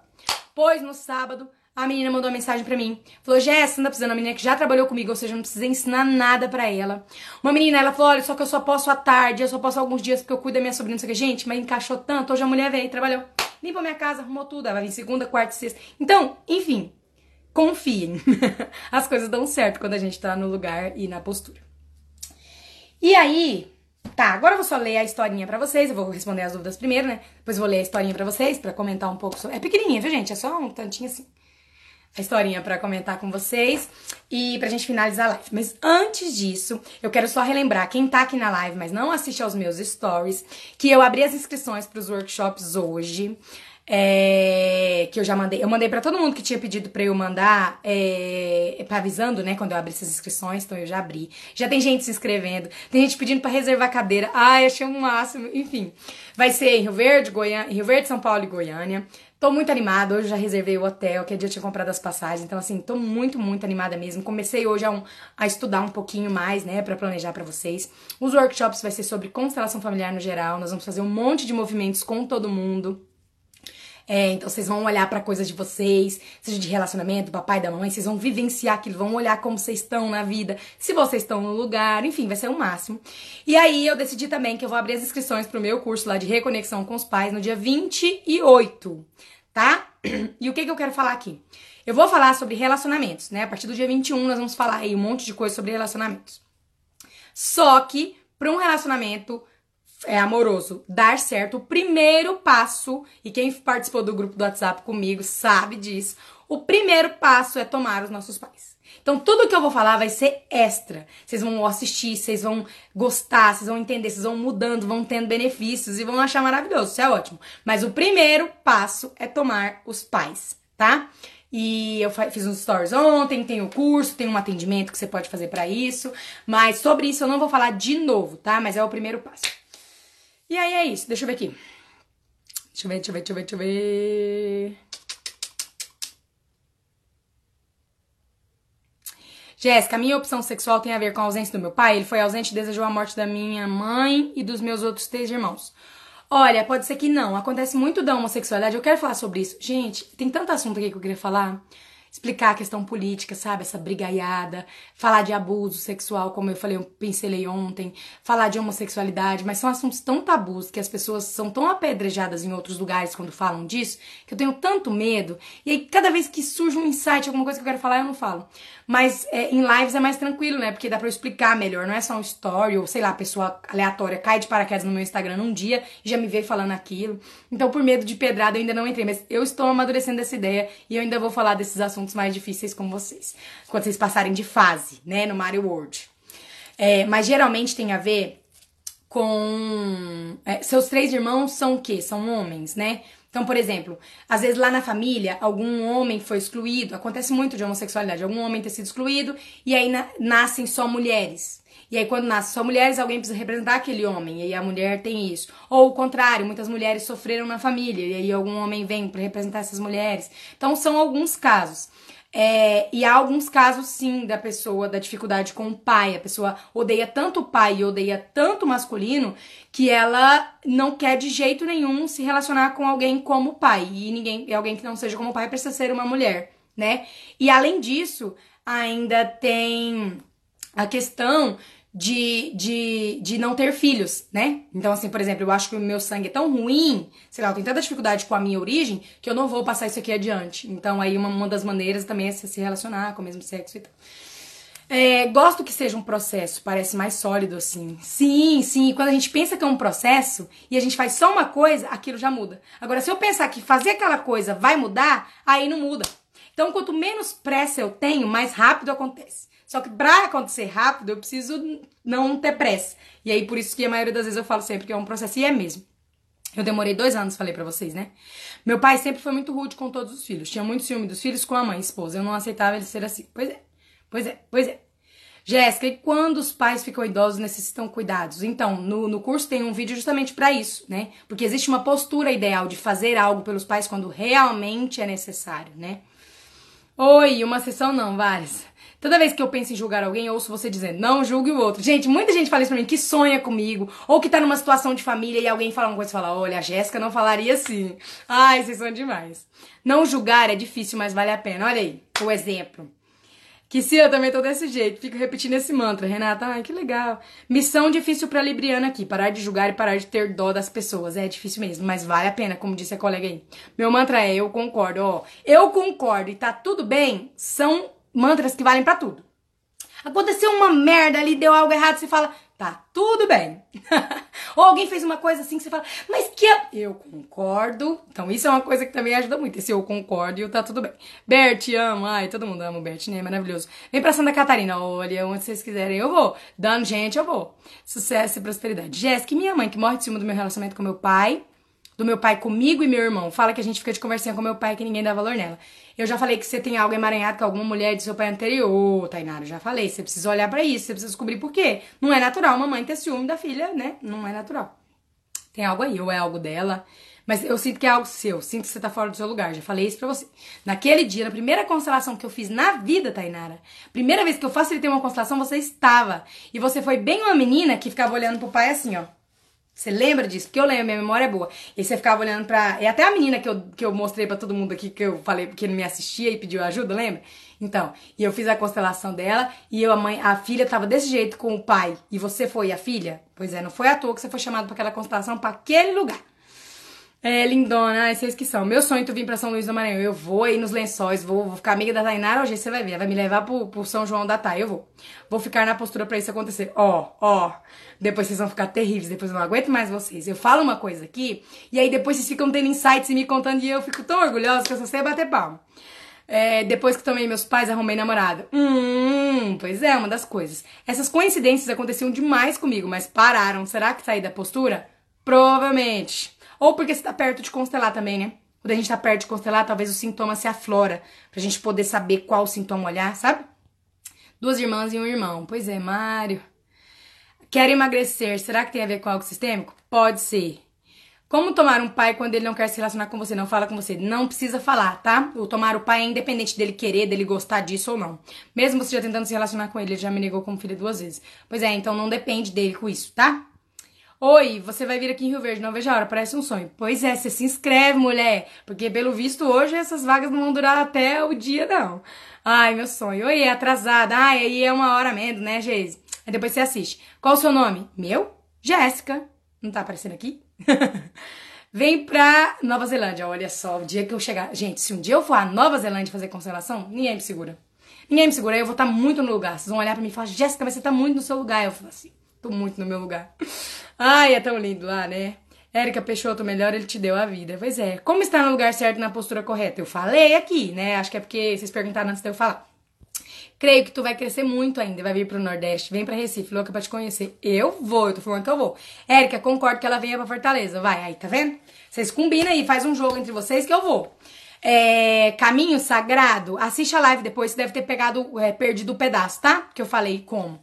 Pois no sábado, a menina mandou uma mensagem para mim. Falou, Jéssica, não tá precisando. Uma menina que já trabalhou comigo, ou seja, não precisei ensinar nada para ela. Uma menina, ela falou, olha, só que eu só posso à tarde, eu só posso alguns dias porque eu cuido da minha sobrinha, não sei o que. Gente, mas encaixou tanto. Hoje a mulher veio, trabalhou, limpou minha casa, arrumou tudo. Ela vai vir segunda, quarta e sexta. Então, enfim, confiem. *laughs* As coisas dão certo quando a gente tá no lugar e na postura. E aí, tá, agora eu vou só ler a historinha para vocês, eu vou responder as dúvidas primeiro, né? Depois vou ler a historinha para vocês, para comentar um pouco sobre... É pequenininha, viu, gente? É só um tantinho assim. a historinha para comentar com vocês e pra gente finalizar a live. Mas antes disso, eu quero só relembrar quem tá aqui na live, mas não assiste aos meus stories, que eu abri as inscrições para os workshops hoje. É, que eu já mandei. Eu mandei para todo mundo que tinha pedido para eu mandar, é, avisando, né, quando eu abri essas inscrições, então eu já abri. Já tem gente se inscrevendo, tem gente pedindo para reservar cadeira. Ai, achei um máximo. Enfim, vai ser em Rio Verde, Goiânia, Rio Verde, São Paulo e Goiânia. Tô muito animada, hoje já reservei o hotel, que é dia eu tinha comprado as passagens, então assim, tô muito, muito animada mesmo. Comecei hoje a, um, a estudar um pouquinho mais, né, para planejar para vocês. Os workshops vai ser sobre constelação familiar no geral, nós vamos fazer um monte de movimentos com todo mundo. É, então vocês vão olhar para coisas de vocês, seja de relacionamento, do papai, da mamãe, vocês vão vivenciar aquilo, vão olhar como vocês estão na vida, se vocês estão no lugar, enfim, vai ser o máximo. E aí eu decidi também que eu vou abrir as inscrições pro meu curso lá de reconexão com os pais no dia 28, tá? E o que, que eu quero falar aqui? Eu vou falar sobre relacionamentos, né? A partir do dia 21 nós vamos falar aí um monte de coisa sobre relacionamentos. Só que para um relacionamento é amoroso dar certo, o primeiro passo, e quem participou do grupo do WhatsApp comigo sabe disso, o primeiro passo é tomar os nossos pais. Então, tudo que eu vou falar vai ser extra. Vocês vão assistir, vocês vão gostar, vocês vão entender, vocês vão mudando, vão tendo benefícios e vão achar maravilhoso. Isso é ótimo. Mas o primeiro passo é tomar os pais, tá? E eu fiz uns stories ontem, tem o curso, tem um atendimento que você pode fazer para isso. Mas sobre isso eu não vou falar de novo, tá? Mas é o primeiro passo. E aí é isso. Deixa eu ver aqui. Deixa eu ver, deixa eu ver, deixa eu ver, deixa eu ver. Jéssica, minha opção sexual tem a ver com a ausência do meu pai? Ele foi ausente e desejou a morte da minha mãe e dos meus outros três irmãos. Olha, pode ser que não. Acontece muito da homossexualidade. Eu quero falar sobre isso. Gente, tem tanto assunto aqui que eu queria falar explicar a questão política, sabe? Essa brigaiada, falar de abuso sexual, como eu falei, eu pincelei ontem, falar de homossexualidade, mas são assuntos tão tabus que as pessoas são tão apedrejadas em outros lugares quando falam disso, que eu tenho tanto medo. E aí, cada vez que surge um insight, alguma coisa que eu quero falar, eu não falo. Mas é, em lives é mais tranquilo, né? Porque dá pra eu explicar melhor, não é só um story, ou sei lá, pessoa aleatória cai de paraquedas no meu Instagram num dia e já me vê falando aquilo. Então, por medo de pedrada, eu ainda não entrei, mas eu estou amadurecendo essa ideia e eu ainda vou falar desses assuntos assuntos mais difíceis com vocês. Quando vocês passarem de fase, né, no Mario World. É, mas geralmente tem a ver com. É, seus três irmãos são o quê? São homens, né? Então, por exemplo, às vezes lá na família, algum homem foi excluído, acontece muito de homossexualidade, algum homem ter sido excluído, e aí na, nascem só mulheres. E aí, quando nascem só mulheres, alguém precisa representar aquele homem, e aí a mulher tem isso. Ou o contrário, muitas mulheres sofreram na família, e aí algum homem vem para representar essas mulheres. Então, são alguns casos. É, e há alguns casos, sim, da pessoa, da dificuldade com o pai. A pessoa odeia tanto o pai e odeia tanto o masculino que ela não quer de jeito nenhum se relacionar com alguém como pai. E ninguém, alguém que não seja como pai precisa ser uma mulher, né? E além disso, ainda tem a questão de, de, de não ter filhos, né? Então, assim, por exemplo, eu acho que o meu sangue é tão ruim, sei lá, eu tenho tanta dificuldade com a minha origem, que eu não vou passar isso aqui adiante. Então, aí uma, uma das maneiras também é se relacionar com o mesmo sexo e tal. É, gosto que seja um processo, parece mais sólido assim. Sim, sim. Quando a gente pensa que é um processo e a gente faz só uma coisa, aquilo já muda. Agora, se eu pensar que fazer aquela coisa vai mudar, aí não muda. Então, quanto menos pressa eu tenho, mais rápido acontece. Só que pra acontecer rápido, eu preciso não ter pressa. E aí, por isso que a maioria das vezes eu falo sempre que é um processo, e é mesmo. Eu demorei dois anos, falei para vocês, né? Meu pai sempre foi muito rude com todos os filhos. Tinha muito ciúme dos filhos com a mãe, esposa. Eu não aceitava ele ser assim. Pois é, pois é, pois é. Jéssica, e quando os pais ficam idosos necessitam cuidados? Então, no, no curso tem um vídeo justamente para isso, né? Porque existe uma postura ideal de fazer algo pelos pais quando realmente é necessário, né? Oi, uma sessão não, várias. Toda vez que eu penso em julgar alguém, eu ouço você dizendo, não julgue o outro. Gente, muita gente fala isso pra mim, que sonha comigo, ou que tá numa situação de família e alguém fala uma coisa e fala, olha, a Jéssica não falaria assim. Ai, vocês são demais. Não julgar é difícil, mas vale a pena. Olha aí, o exemplo. Que se eu também tô desse jeito, fico repetindo esse mantra. Renata, ai, que legal. Missão difícil pra Libriana aqui, parar de julgar e parar de ter dó das pessoas. É difícil mesmo, mas vale a pena, como disse a colega aí. Meu mantra é, eu concordo, ó. Eu concordo e tá tudo bem, são mantras que valem para tudo. Aconteceu uma merda ali, deu algo errado, você fala, tá tudo bem. *laughs* Ou alguém fez uma coisa assim que você fala, mas que eu, eu concordo. Então isso é uma coisa que também ajuda muito. Esse eu concordo e o tá tudo bem. Bert, amo. Ai, todo mundo ama o Bert, né? Maravilhoso. Vem pra Santa Catarina, olha, onde vocês quiserem eu vou. Dando gente, eu vou. Sucesso e prosperidade. Jéssica, minha mãe, que morre de cima do meu relacionamento com meu pai do meu pai comigo e meu irmão. Fala que a gente fica de conversinha com meu pai que ninguém dá valor nela. Eu já falei que você tem algo emaranhado com alguma mulher de seu pai anterior, Tainara. Já falei. Você precisa olhar para isso, você precisa descobrir por quê. Não é natural uma mãe ter ciúme da filha, né? Não é natural. Tem algo aí, ou é algo dela. Mas eu sinto que é algo seu, sinto que você tá fora do seu lugar. Já falei isso pra você. Naquele dia, na primeira constelação que eu fiz na vida, Tainara, primeira vez que eu facilitei uma constelação, você estava. E você foi bem uma menina que ficava olhando pro pai assim, ó. Você lembra disso? Porque eu lembro, minha memória é boa. E você ficava olhando pra. E até a menina que eu, que eu mostrei pra todo mundo aqui, que eu falei porque não me assistia e pediu ajuda, lembra? Então, e eu fiz a constelação dela e eu, a mãe, a filha tava desse jeito com o pai. E você foi a filha? Pois é, não foi à toa que você foi chamado para aquela constelação, para aquele lugar. É, lindona, ai, vocês que são. Meu sonho é tu vir pra São Luís do Maranhão. Eu vou aí nos lençóis, vou, vou ficar amiga da Tainara, hoje você vai ver. Ela vai me levar pro, pro São João da Thay, eu vou. Vou ficar na postura pra isso acontecer. Ó, ó. Depois vocês vão ficar terríveis, depois eu não aguento mais vocês. Eu falo uma coisa aqui, e aí depois vocês ficam tendo insights e me contando, e eu fico tão orgulhosa que eu só sei bater palma. É, depois que tomei meus pais, arrumei namorado. Hum, pois é, uma das coisas. Essas coincidências aconteciam demais comigo, mas pararam. Será que saí da postura? Provavelmente. Ou porque você tá perto de constelar também, né? Quando a gente tá perto de constelar, talvez o sintoma se aflora. Pra gente poder saber qual sintoma olhar, sabe? Duas irmãs e um irmão. Pois é, Mário. Quer emagrecer, será que tem a ver com algo sistêmico? Pode ser. Como tomar um pai quando ele não quer se relacionar com você, não fala com você? Não precisa falar, tá? O tomar o pai é independente dele querer, dele gostar disso ou não. Mesmo você já tentando se relacionar com ele, ele já me negou como filha duas vezes. Pois é, então não depende dele com isso, tá? Oi, você vai vir aqui em Rio Verde, não vejo a hora, parece um sonho. Pois é, você se inscreve, mulher, porque pelo visto hoje essas vagas não vão durar até o dia, não. Ai, meu sonho. Oi, é atrasada. Ai, aí é uma hora menos, né, Geise? Aí depois você assiste. Qual o seu nome? Meu? Jéssica. Não tá aparecendo aqui? *laughs* Vem pra Nova Zelândia. Olha só, o dia que eu chegar. Gente, se um dia eu for a Nova Zelândia fazer constelação, ninguém me segura. Ninguém me segura. Aí eu vou estar tá muito no lugar. Vocês vão olhar pra mim e falar, Jéssica, mas você tá muito no seu lugar. Eu falo assim, tô muito no meu lugar. Ai, é tão lindo lá, né? Érica Peixoto, melhor ele te deu a vida. Pois é. Como está no lugar certo na postura correta? Eu falei aqui, né? Acho que é porque vocês perguntaram antes de eu falar. Creio que tu vai crescer muito ainda, vai vir pro Nordeste, vem pra Recife, louca pra te conhecer. Eu vou, eu tô falando que eu vou. Érica, concordo que ela venha pra Fortaleza. Vai, aí, tá vendo? Vocês combinam aí, faz um jogo entre vocês que eu vou. É, caminho Sagrado, assiste a live depois, você deve ter pegado, é, perdido o pedaço, tá? Que eu falei como.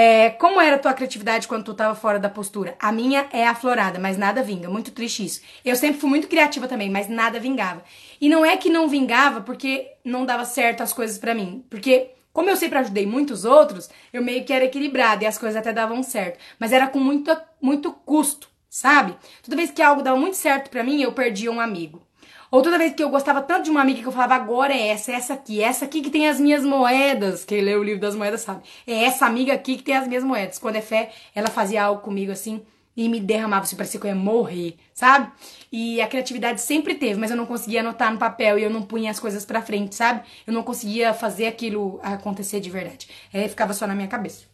É, como era a tua criatividade quando tu tava fora da postura? A minha é aflorada, mas nada vinga. Muito triste isso. Eu sempre fui muito criativa também, mas nada vingava. E não é que não vingava porque não dava certo as coisas para mim. Porque, como eu sempre ajudei muitos outros, eu meio que era equilibrada e as coisas até davam certo. Mas era com muito, muito custo, sabe? Toda vez que algo dava muito certo para mim, eu perdia um amigo. Ou toda vez que eu gostava tanto de uma amiga que eu falava, agora é essa, é essa aqui, é essa aqui que tem as minhas moedas. Quem lê o livro das moedas sabe. É essa amiga aqui que tem as minhas moedas. Quando é fé, ela fazia algo comigo assim e me derramava, assim, parecia que eu ia morrer, sabe? E a criatividade sempre teve, mas eu não conseguia anotar no papel e eu não punha as coisas pra frente, sabe? Eu não conseguia fazer aquilo acontecer de verdade. É, ficava só na minha cabeça.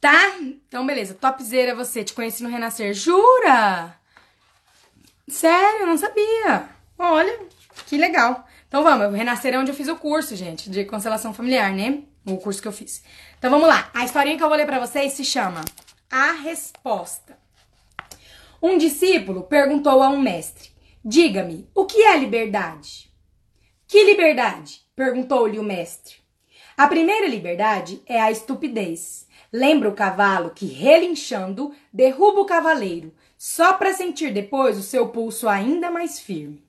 Tá? Então, beleza. Topzera você. Te conheci no Renascer. Jura? Sério, eu não sabia. Olha, que legal. Então vamos, Renascer é onde eu fiz o curso, gente, de constelação familiar, né? O curso que eu fiz. Então vamos lá. A historinha que eu vou ler para vocês se chama A Resposta. Um discípulo perguntou a um mestre: Diga-me, o que é liberdade? Que liberdade? perguntou-lhe o mestre. A primeira liberdade é a estupidez. Lembra o cavalo que, relinchando, derruba o cavaleiro, só para sentir depois o seu pulso ainda mais firme.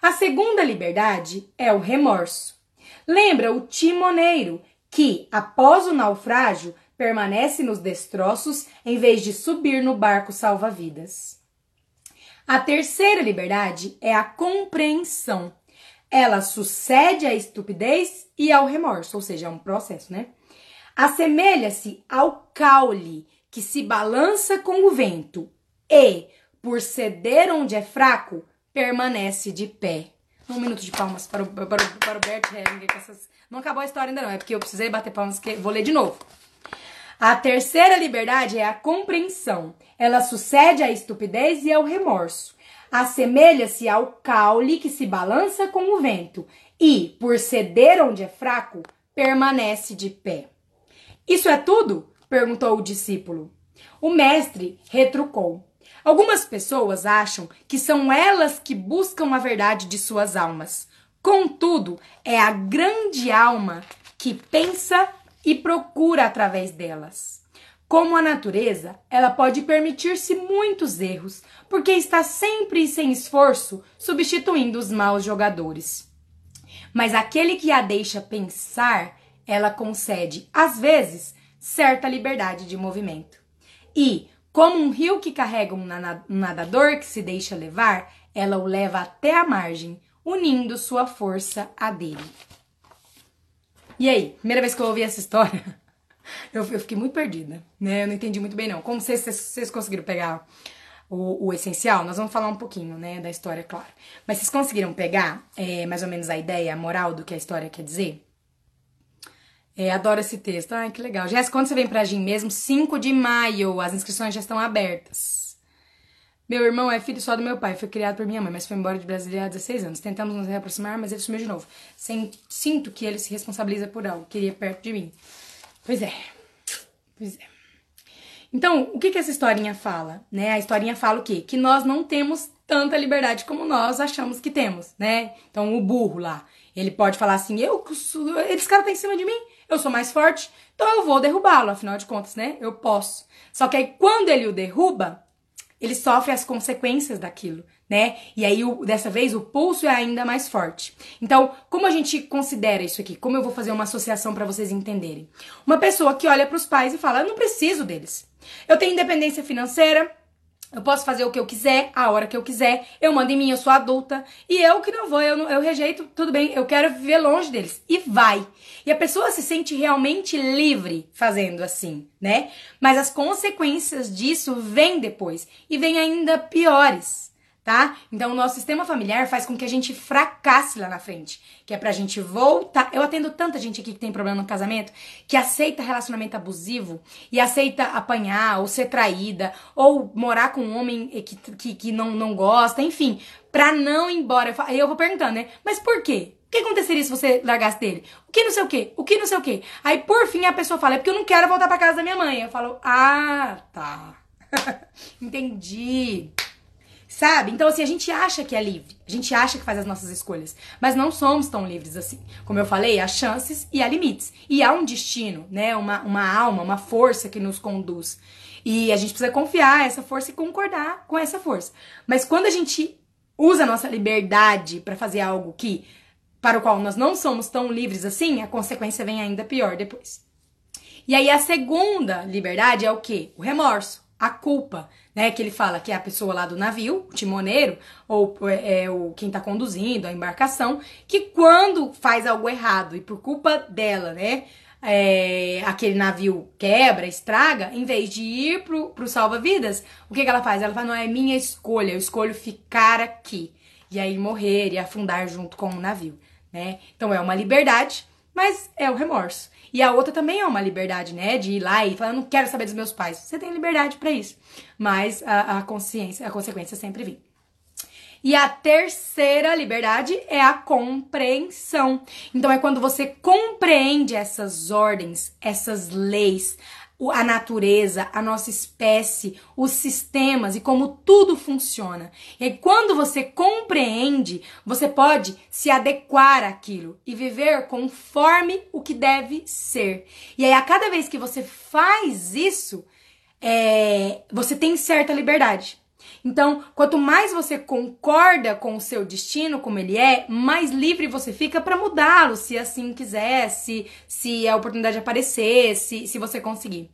A segunda liberdade é o remorso. Lembra o timoneiro que, após o naufrágio, permanece nos destroços em vez de subir no barco salva-vidas. A terceira liberdade é a compreensão. Ela sucede à estupidez e ao remorso, ou seja, é um processo, né? Assemelha-se ao caule que se balança com o vento e, por ceder onde é fraco, permanece de pé. Um minuto de palmas para o, para o, para o Bert Hellinger. Essas... Não acabou a história ainda não, é porque eu precisei bater palmas, que vou ler de novo. A terceira liberdade é a compreensão. Ela sucede à estupidez e ao remorso. Assemelha-se ao caule que se balança com o vento e, por ceder onde é fraco, permanece de pé. Isso é tudo? perguntou o discípulo. O mestre retrucou. Algumas pessoas acham que são elas que buscam a verdade de suas almas. Contudo, é a grande alma que pensa e procura através delas. Como a natureza, ela pode permitir-se muitos erros, porque está sempre e sem esforço substituindo os maus jogadores. Mas aquele que a deixa pensar, ela concede, às vezes, certa liberdade de movimento. E, como um rio que carrega um nadador que se deixa levar, ela o leva até a margem, unindo sua força à dele. E aí, primeira vez que eu ouvi essa história, *laughs* eu, fiquei muito perdida, né? Eu não entendi muito bem, não. Como vocês, vocês conseguiram pegar o, o, essencial? Nós vamos falar um pouquinho, né, da história, claro. Mas vocês conseguiram pegar é, mais ou menos a ideia, a moral do que a história quer dizer? É, adoro esse texto. Ai, que legal. Jéssica, quando você vem pra Gin mesmo? 5 de maio. As inscrições já estão abertas. Meu irmão é filho só do meu pai. Foi criado por minha mãe, mas foi embora de Brasília há 16 anos. Tentamos nos reaproximar, mas ele sumiu de novo. Sinto que ele se responsabiliza por algo. Queria perto de mim. Pois é. Pois é. Então, o que, que essa historinha fala? Né? A historinha fala o quê? Que nós não temos tanta liberdade como nós achamos que temos, né? Então, o burro lá, ele pode falar assim, eu, esse cara tá em cima de mim, eu sou mais forte, então eu vou derrubá-lo, afinal de contas, né? Eu posso. Só que aí quando ele o derruba, ele sofre as consequências daquilo, né? E aí, o, dessa vez, o pulso é ainda mais forte. Então, como a gente considera isso aqui? Como eu vou fazer uma associação para vocês entenderem? Uma pessoa que olha para os pais e fala: Eu não preciso deles. Eu tenho independência financeira, eu posso fazer o que eu quiser, a hora que eu quiser. Eu mando em mim, eu sou adulta. E eu que não vou, eu, não, eu rejeito, tudo bem, eu quero viver longe deles. E vai. E a pessoa se sente realmente livre fazendo assim, né? Mas as consequências disso vêm depois. E vêm ainda piores tá? Então, o nosso sistema familiar faz com que a gente fracasse lá na frente, que é pra gente voltar. Eu atendo tanta gente aqui que tem problema no casamento, que aceita relacionamento abusivo e aceita apanhar, ou ser traída, ou morar com um homem que, que, que não, não gosta, enfim, pra não ir embora. Aí eu vou perguntando, né? Mas por quê? O que aconteceria se você largasse dele? O que não sei o quê? O que não sei o quê? Aí, por fim, a pessoa fala, é porque eu não quero voltar pra casa da minha mãe. Eu falo, ah, tá. *laughs* Entendi. Sabe? Então, assim, a gente acha que é livre, a gente acha que faz as nossas escolhas, mas não somos tão livres assim. Como eu falei, há chances e há limites. E há um destino, né? Uma, uma alma, uma força que nos conduz. E a gente precisa confiar essa força e concordar com essa força. Mas quando a gente usa a nossa liberdade para fazer algo que para o qual nós não somos tão livres assim, a consequência vem ainda pior depois. E aí a segunda liberdade é o quê? O remorso, a culpa né? Que ele fala que é a pessoa lá do navio, o timoneiro, ou é, é o quem está conduzindo a embarcação, que quando faz algo errado e por culpa dela, né? É, aquele navio quebra, estraga, em vez de ir pro, pro salva-vidas, o que, que ela faz? Ela fala, não, é minha escolha, eu escolho ficar aqui. E aí morrer e afundar junto com o navio, né? Então é uma liberdade, mas é o remorso. E a outra também é uma liberdade, né? De ir lá e falar, não quero saber dos meus pais. Você tem liberdade para isso. Mas a, a consciência, a consequência sempre vem. E a terceira liberdade é a compreensão. Então é quando você compreende essas ordens, essas leis, a natureza, a nossa espécie, os sistemas e como tudo funciona. E quando você compreende, você pode se adequar àquilo e viver conforme o que deve ser. E aí, a cada vez que você faz isso, é, você tem certa liberdade. Então, quanto mais você concorda com o seu destino, como ele é, mais livre você fica para mudá-lo, se assim quiser, se, se a oportunidade aparecer, se, se você conseguir.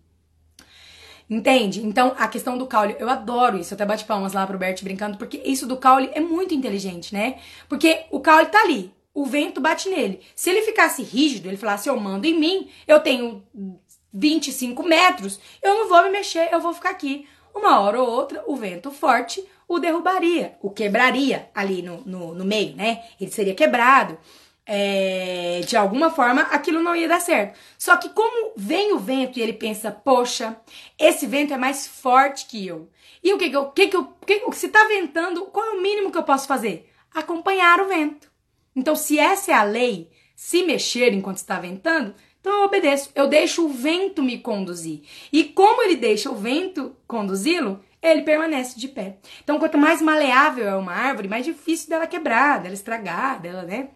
Entende? Então, a questão do caule, eu adoro isso. Eu até bate palmas lá pro Bert brincando, porque isso do caule é muito inteligente, né? Porque o caule tá ali, o vento bate nele. Se ele ficasse rígido, ele falasse, eu mando em mim, eu tenho 25 metros, eu não vou me mexer, eu vou ficar aqui. Uma hora ou outra, o vento forte o derrubaria, o quebraria ali no, no, no meio, né? Ele seria quebrado. É, de alguma forma aquilo não ia dar certo. Só que como vem o vento e ele pensa, poxa, esse vento é mais forte que eu. E o que que eu, que que eu, que, se tá ventando, qual é o mínimo que eu posso fazer? Acompanhar o vento. Então, se essa é a lei, se mexer enquanto está ventando, então eu obedeço, eu deixo o vento me conduzir. E como ele deixa o vento conduzi-lo, ele permanece de pé. Então, quanto mais maleável é uma árvore, mais difícil dela quebrar, dela estragar, dela, né?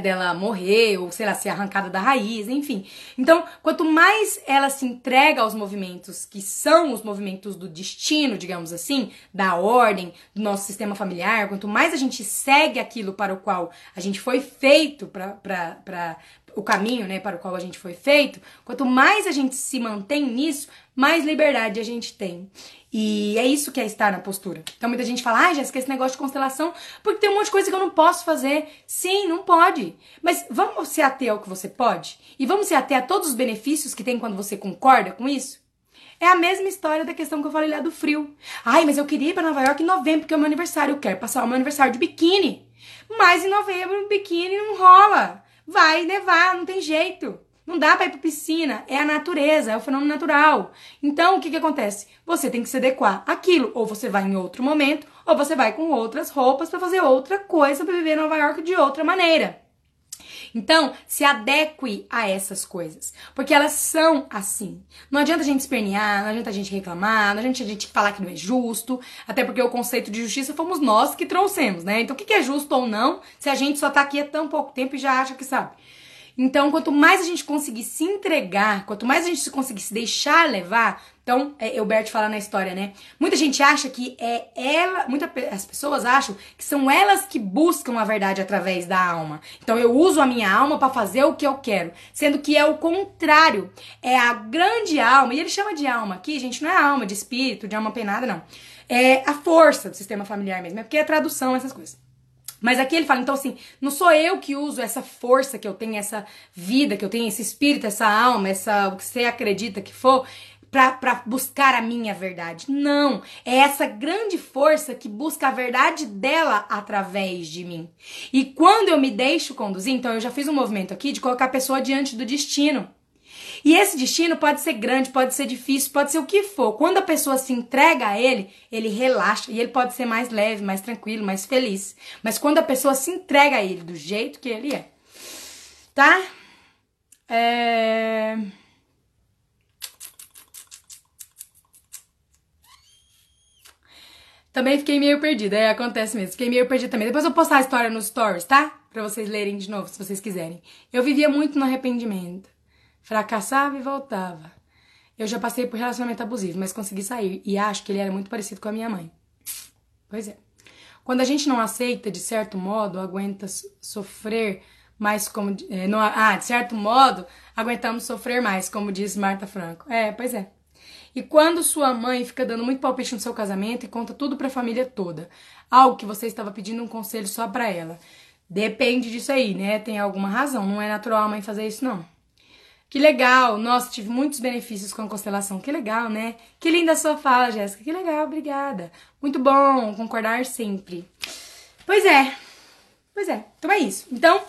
dela morrer ou sei lá ser arrancada da raiz, enfim. Então, quanto mais ela se entrega aos movimentos que são os movimentos do destino, digamos assim, da ordem do nosso sistema familiar, quanto mais a gente segue aquilo para o qual a gente foi feito para o caminho, né, para o qual a gente foi feito, quanto mais a gente se mantém nisso, mais liberdade a gente tem. E é isso que é estar na postura. Então muita gente fala, ah, Jéssica, esse negócio de constelação, porque tem um monte de coisa que eu não posso fazer. Sim, não pode. Mas vamos se ater ao que você pode? E vamos se ater a todos os benefícios que tem quando você concorda com isso? É a mesma história da questão que eu falei lá do frio. Ai, mas eu queria ir para Nova York em novembro, porque é o meu aniversário. Eu quero passar o meu aniversário de biquíni. Mas em novembro, biquíni não rola. Vai nevar, não tem jeito. Não dá para ir para piscina, é a natureza, é o fenômeno natural. Então, o que, que acontece? Você tem que se adequar àquilo. Ou você vai em outro momento, ou você vai com outras roupas para fazer outra coisa, para viver em Nova York de outra maneira. Então, se adeque a essas coisas, porque elas são assim. Não adianta a gente espernear, não adianta a gente reclamar, não adianta a gente falar que não é justo, até porque o conceito de justiça fomos nós que trouxemos, né? Então, o que é justo ou não, se a gente só tá aqui há tão pouco tempo e já acha que sabe? Então, quanto mais a gente conseguir se entregar, quanto mais a gente conseguir se deixar levar, então, é, Bert fala na história, né? Muita gente acha que é ela, muitas as pessoas acham que são elas que buscam a verdade através da alma. Então, eu uso a minha alma para fazer o que eu quero, sendo que é o contrário. É a grande alma, e ele chama de alma aqui, gente, não é alma de espírito, de alma penada, não. É a força do sistema familiar mesmo, é porque é tradução essas coisas. Mas aqui ele fala, então assim, não sou eu que uso essa força que eu tenho, essa vida que eu tenho, esse espírito, essa alma, essa o que você acredita que for, para buscar a minha verdade. Não, é essa grande força que busca a verdade dela através de mim. E quando eu me deixo conduzir, então eu já fiz um movimento aqui de colocar a pessoa diante do destino. E esse destino pode ser grande, pode ser difícil, pode ser o que for. Quando a pessoa se entrega a ele, ele relaxa e ele pode ser mais leve, mais tranquilo, mais feliz. Mas quando a pessoa se entrega a ele do jeito que ele é, tá? É... Também fiquei meio perdida, é, acontece mesmo. Fiquei meio perdida também. Depois eu vou postar a história nos stories, tá? Pra vocês lerem de novo, se vocês quiserem. Eu vivia muito no arrependimento. Fracassava e voltava. Eu já passei por relacionamento abusivo, mas consegui sair e acho que ele era muito parecido com a minha mãe. Pois é. Quando a gente não aceita, de certo modo, aguenta sofrer mais como. É, não, ah, de certo modo, aguentamos sofrer mais, como diz Marta Franco. É, pois é. E quando sua mãe fica dando muito palpite no seu casamento e conta tudo para a família toda, algo que você estava pedindo um conselho só para ela. Depende disso aí, né? Tem alguma razão. Não é natural a mãe fazer isso, não. Que legal! Nossa, tive muitos benefícios com a constelação. Que legal, né? Que linda a sua fala, Jéssica. Que legal, obrigada. Muito bom concordar sempre. Pois é. Pois é. Então é isso. Então,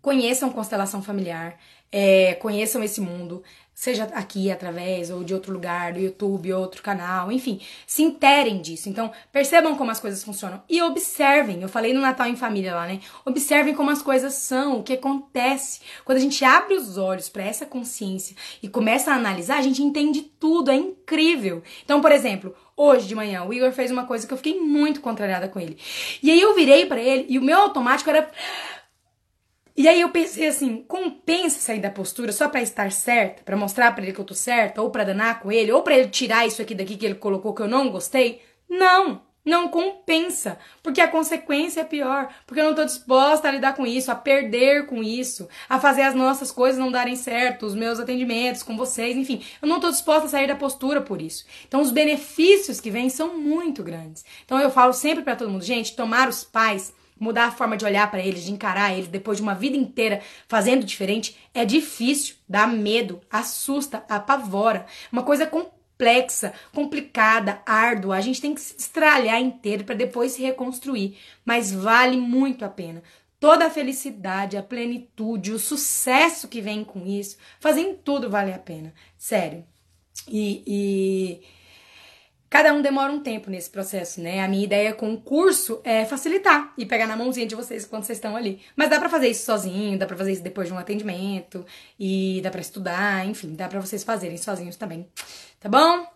conheçam constelação familiar. É, conheçam esse mundo, seja aqui através ou de outro lugar, do YouTube, outro canal, enfim, se interem disso. Então, percebam como as coisas funcionam e observem. Eu falei no Natal em Família lá, né? Observem como as coisas são, o que acontece. Quando a gente abre os olhos para essa consciência e começa a analisar, a gente entende tudo, é incrível. Então, por exemplo, hoje de manhã, o Igor fez uma coisa que eu fiquei muito contrariada com ele. E aí eu virei para ele e o meu automático era e aí eu pensei assim, compensa sair da postura só para estar certa, para mostrar para ele que eu tô certa, ou para danar com ele, ou para ele tirar isso aqui daqui que ele colocou que eu não gostei? Não, não compensa, porque a consequência é pior, porque eu não tô disposta a lidar com isso, a perder com isso, a fazer as nossas coisas não darem certo, os meus atendimentos com vocês, enfim, eu não tô disposta a sair da postura por isso. Então os benefícios que vêm são muito grandes. Então eu falo sempre para todo mundo, gente, tomar os pais mudar a forma de olhar para eles, de encarar eles depois de uma vida inteira fazendo diferente é difícil, dá medo, assusta, apavora. Uma coisa com complexa, complicada, árdua. A gente tem que se estralhar inteiro para depois se reconstruir, mas vale muito a pena. Toda a felicidade, a plenitude, o sucesso que vem com isso, fazendo tudo vale a pena. Sério. E, e cada um demora um tempo nesse processo, né? A minha ideia com o curso é facilitar e pegar na mãozinha de vocês quando vocês estão ali. Mas dá para fazer isso sozinho, dá para fazer isso depois de um atendimento e dá para estudar, enfim, dá para vocês fazerem sozinhos também. Tá bom?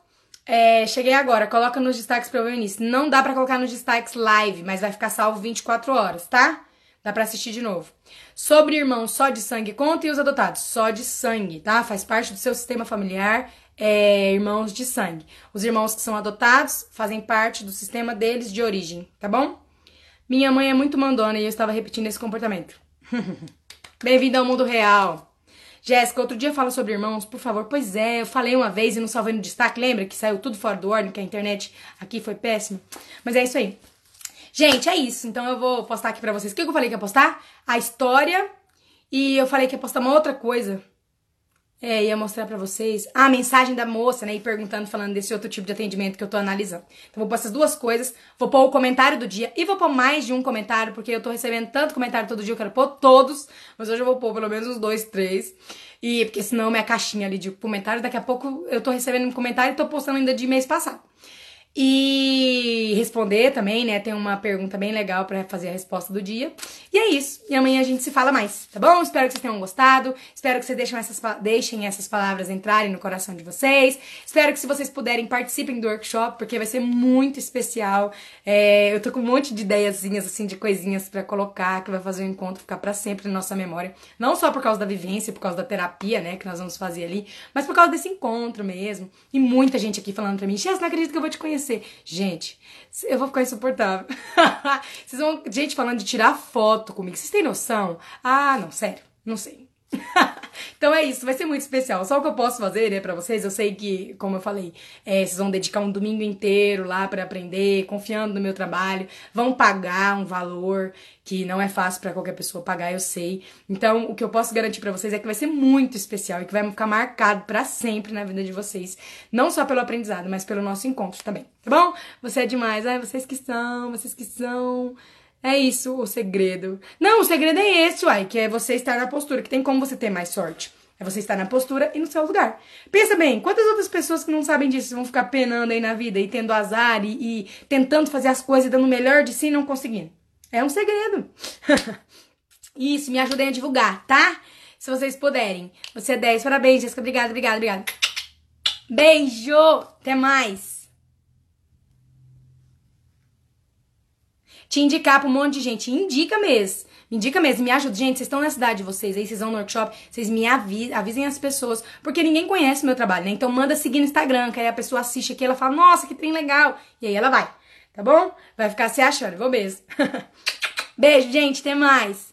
É, cheguei agora, coloca nos destaques para o início. Não dá para colocar nos destaques live, mas vai ficar salvo 24 horas, tá? Dá para assistir de novo. Sobre irmãos só de sangue, conta e os adotados, só de sangue, tá? Faz parte do seu sistema familiar, é, irmãos de sangue. Os irmãos que são adotados fazem parte do sistema deles de origem, tá bom? Minha mãe é muito mandona e eu estava repetindo esse comportamento. *laughs* Bem-vindo ao mundo real. Jéssica, outro dia fala sobre irmãos, por favor. Pois é, eu falei uma vez e não salvei no destaque. Lembra que saiu tudo fora do ordem, que a internet aqui foi péssima? Mas é isso aí. Gente, é isso. Então eu vou postar aqui pra vocês. O que eu falei que ia postar? A história. E eu falei que ia postar uma outra coisa. É, ia mostrar pra vocês a mensagem da moça, né? E perguntando, falando desse outro tipo de atendimento que eu tô analisando. Então, vou pôr essas duas coisas. Vou pôr o comentário do dia e vou pôr mais de um comentário, porque eu tô recebendo tanto comentário todo dia, eu quero pôr todos. Mas hoje eu vou pôr pelo menos uns dois, três. E porque senão minha caixinha ali de comentários, daqui a pouco eu tô recebendo um comentário e tô postando ainda de mês passado. E responder também, né? Tem uma pergunta bem legal para fazer a resposta do dia. E é isso. E amanhã a gente se fala mais, tá bom? Espero que vocês tenham gostado. Espero que vocês deixem essas, deixem essas palavras entrarem no coração de vocês. Espero que, se vocês puderem, participem do workshop, porque vai ser muito especial. É, eu tô com um monte de ideiazinhas, assim, de coisinhas para colocar, que vai fazer o encontro ficar para sempre na nossa memória. Não só por causa da vivência, por causa da terapia, né, que nós vamos fazer ali, mas por causa desse encontro mesmo. E muita gente aqui falando pra mim, Chess, não acredito que eu vou te conhecer Gente, eu vou ficar insuportável. *laughs* Vocês vão. Gente falando de tirar foto comigo. Vocês têm noção? Ah, não, sério. Não sei. *laughs* então é isso, vai ser muito especial. Só o que eu posso fazer, né, pra vocês, eu sei que, como eu falei, é, vocês vão dedicar um domingo inteiro lá para aprender, confiando no meu trabalho, vão pagar um valor que não é fácil para qualquer pessoa pagar, eu sei. Então, o que eu posso garantir para vocês é que vai ser muito especial e que vai ficar marcado para sempre na vida de vocês, não só pelo aprendizado, mas pelo nosso encontro também, tá bom? Você é demais, ai, vocês que são, vocês que são. É isso o segredo. Não, o segredo é esse, uai, que é você estar na postura, que tem como você ter mais sorte. É você estar na postura e no seu lugar. Pensa bem, quantas outras pessoas que não sabem disso vão ficar penando aí na vida e tendo azar e, e tentando fazer as coisas e dando o melhor de si e não conseguindo? É um segredo. *laughs* Isso, me ajudem a divulgar, tá? Se vocês puderem. Você é 10, parabéns, Jéssica. Obrigada, obrigada, obrigada. Beijo! Até mais! Te indicar pra um monte de gente. Indica mesmo. Indica mesmo, me ajuda. Gente, vocês estão na cidade de vocês, aí vocês vão no workshop, vocês me avisem, avisem as pessoas, porque ninguém conhece meu trabalho, né? Então manda seguir no Instagram, que aí a pessoa assiste aqui, ela fala, nossa, que trem legal. E aí ela vai, tá bom? Vai ficar se achando, vou mesmo. *laughs* Beijo, gente, até mais.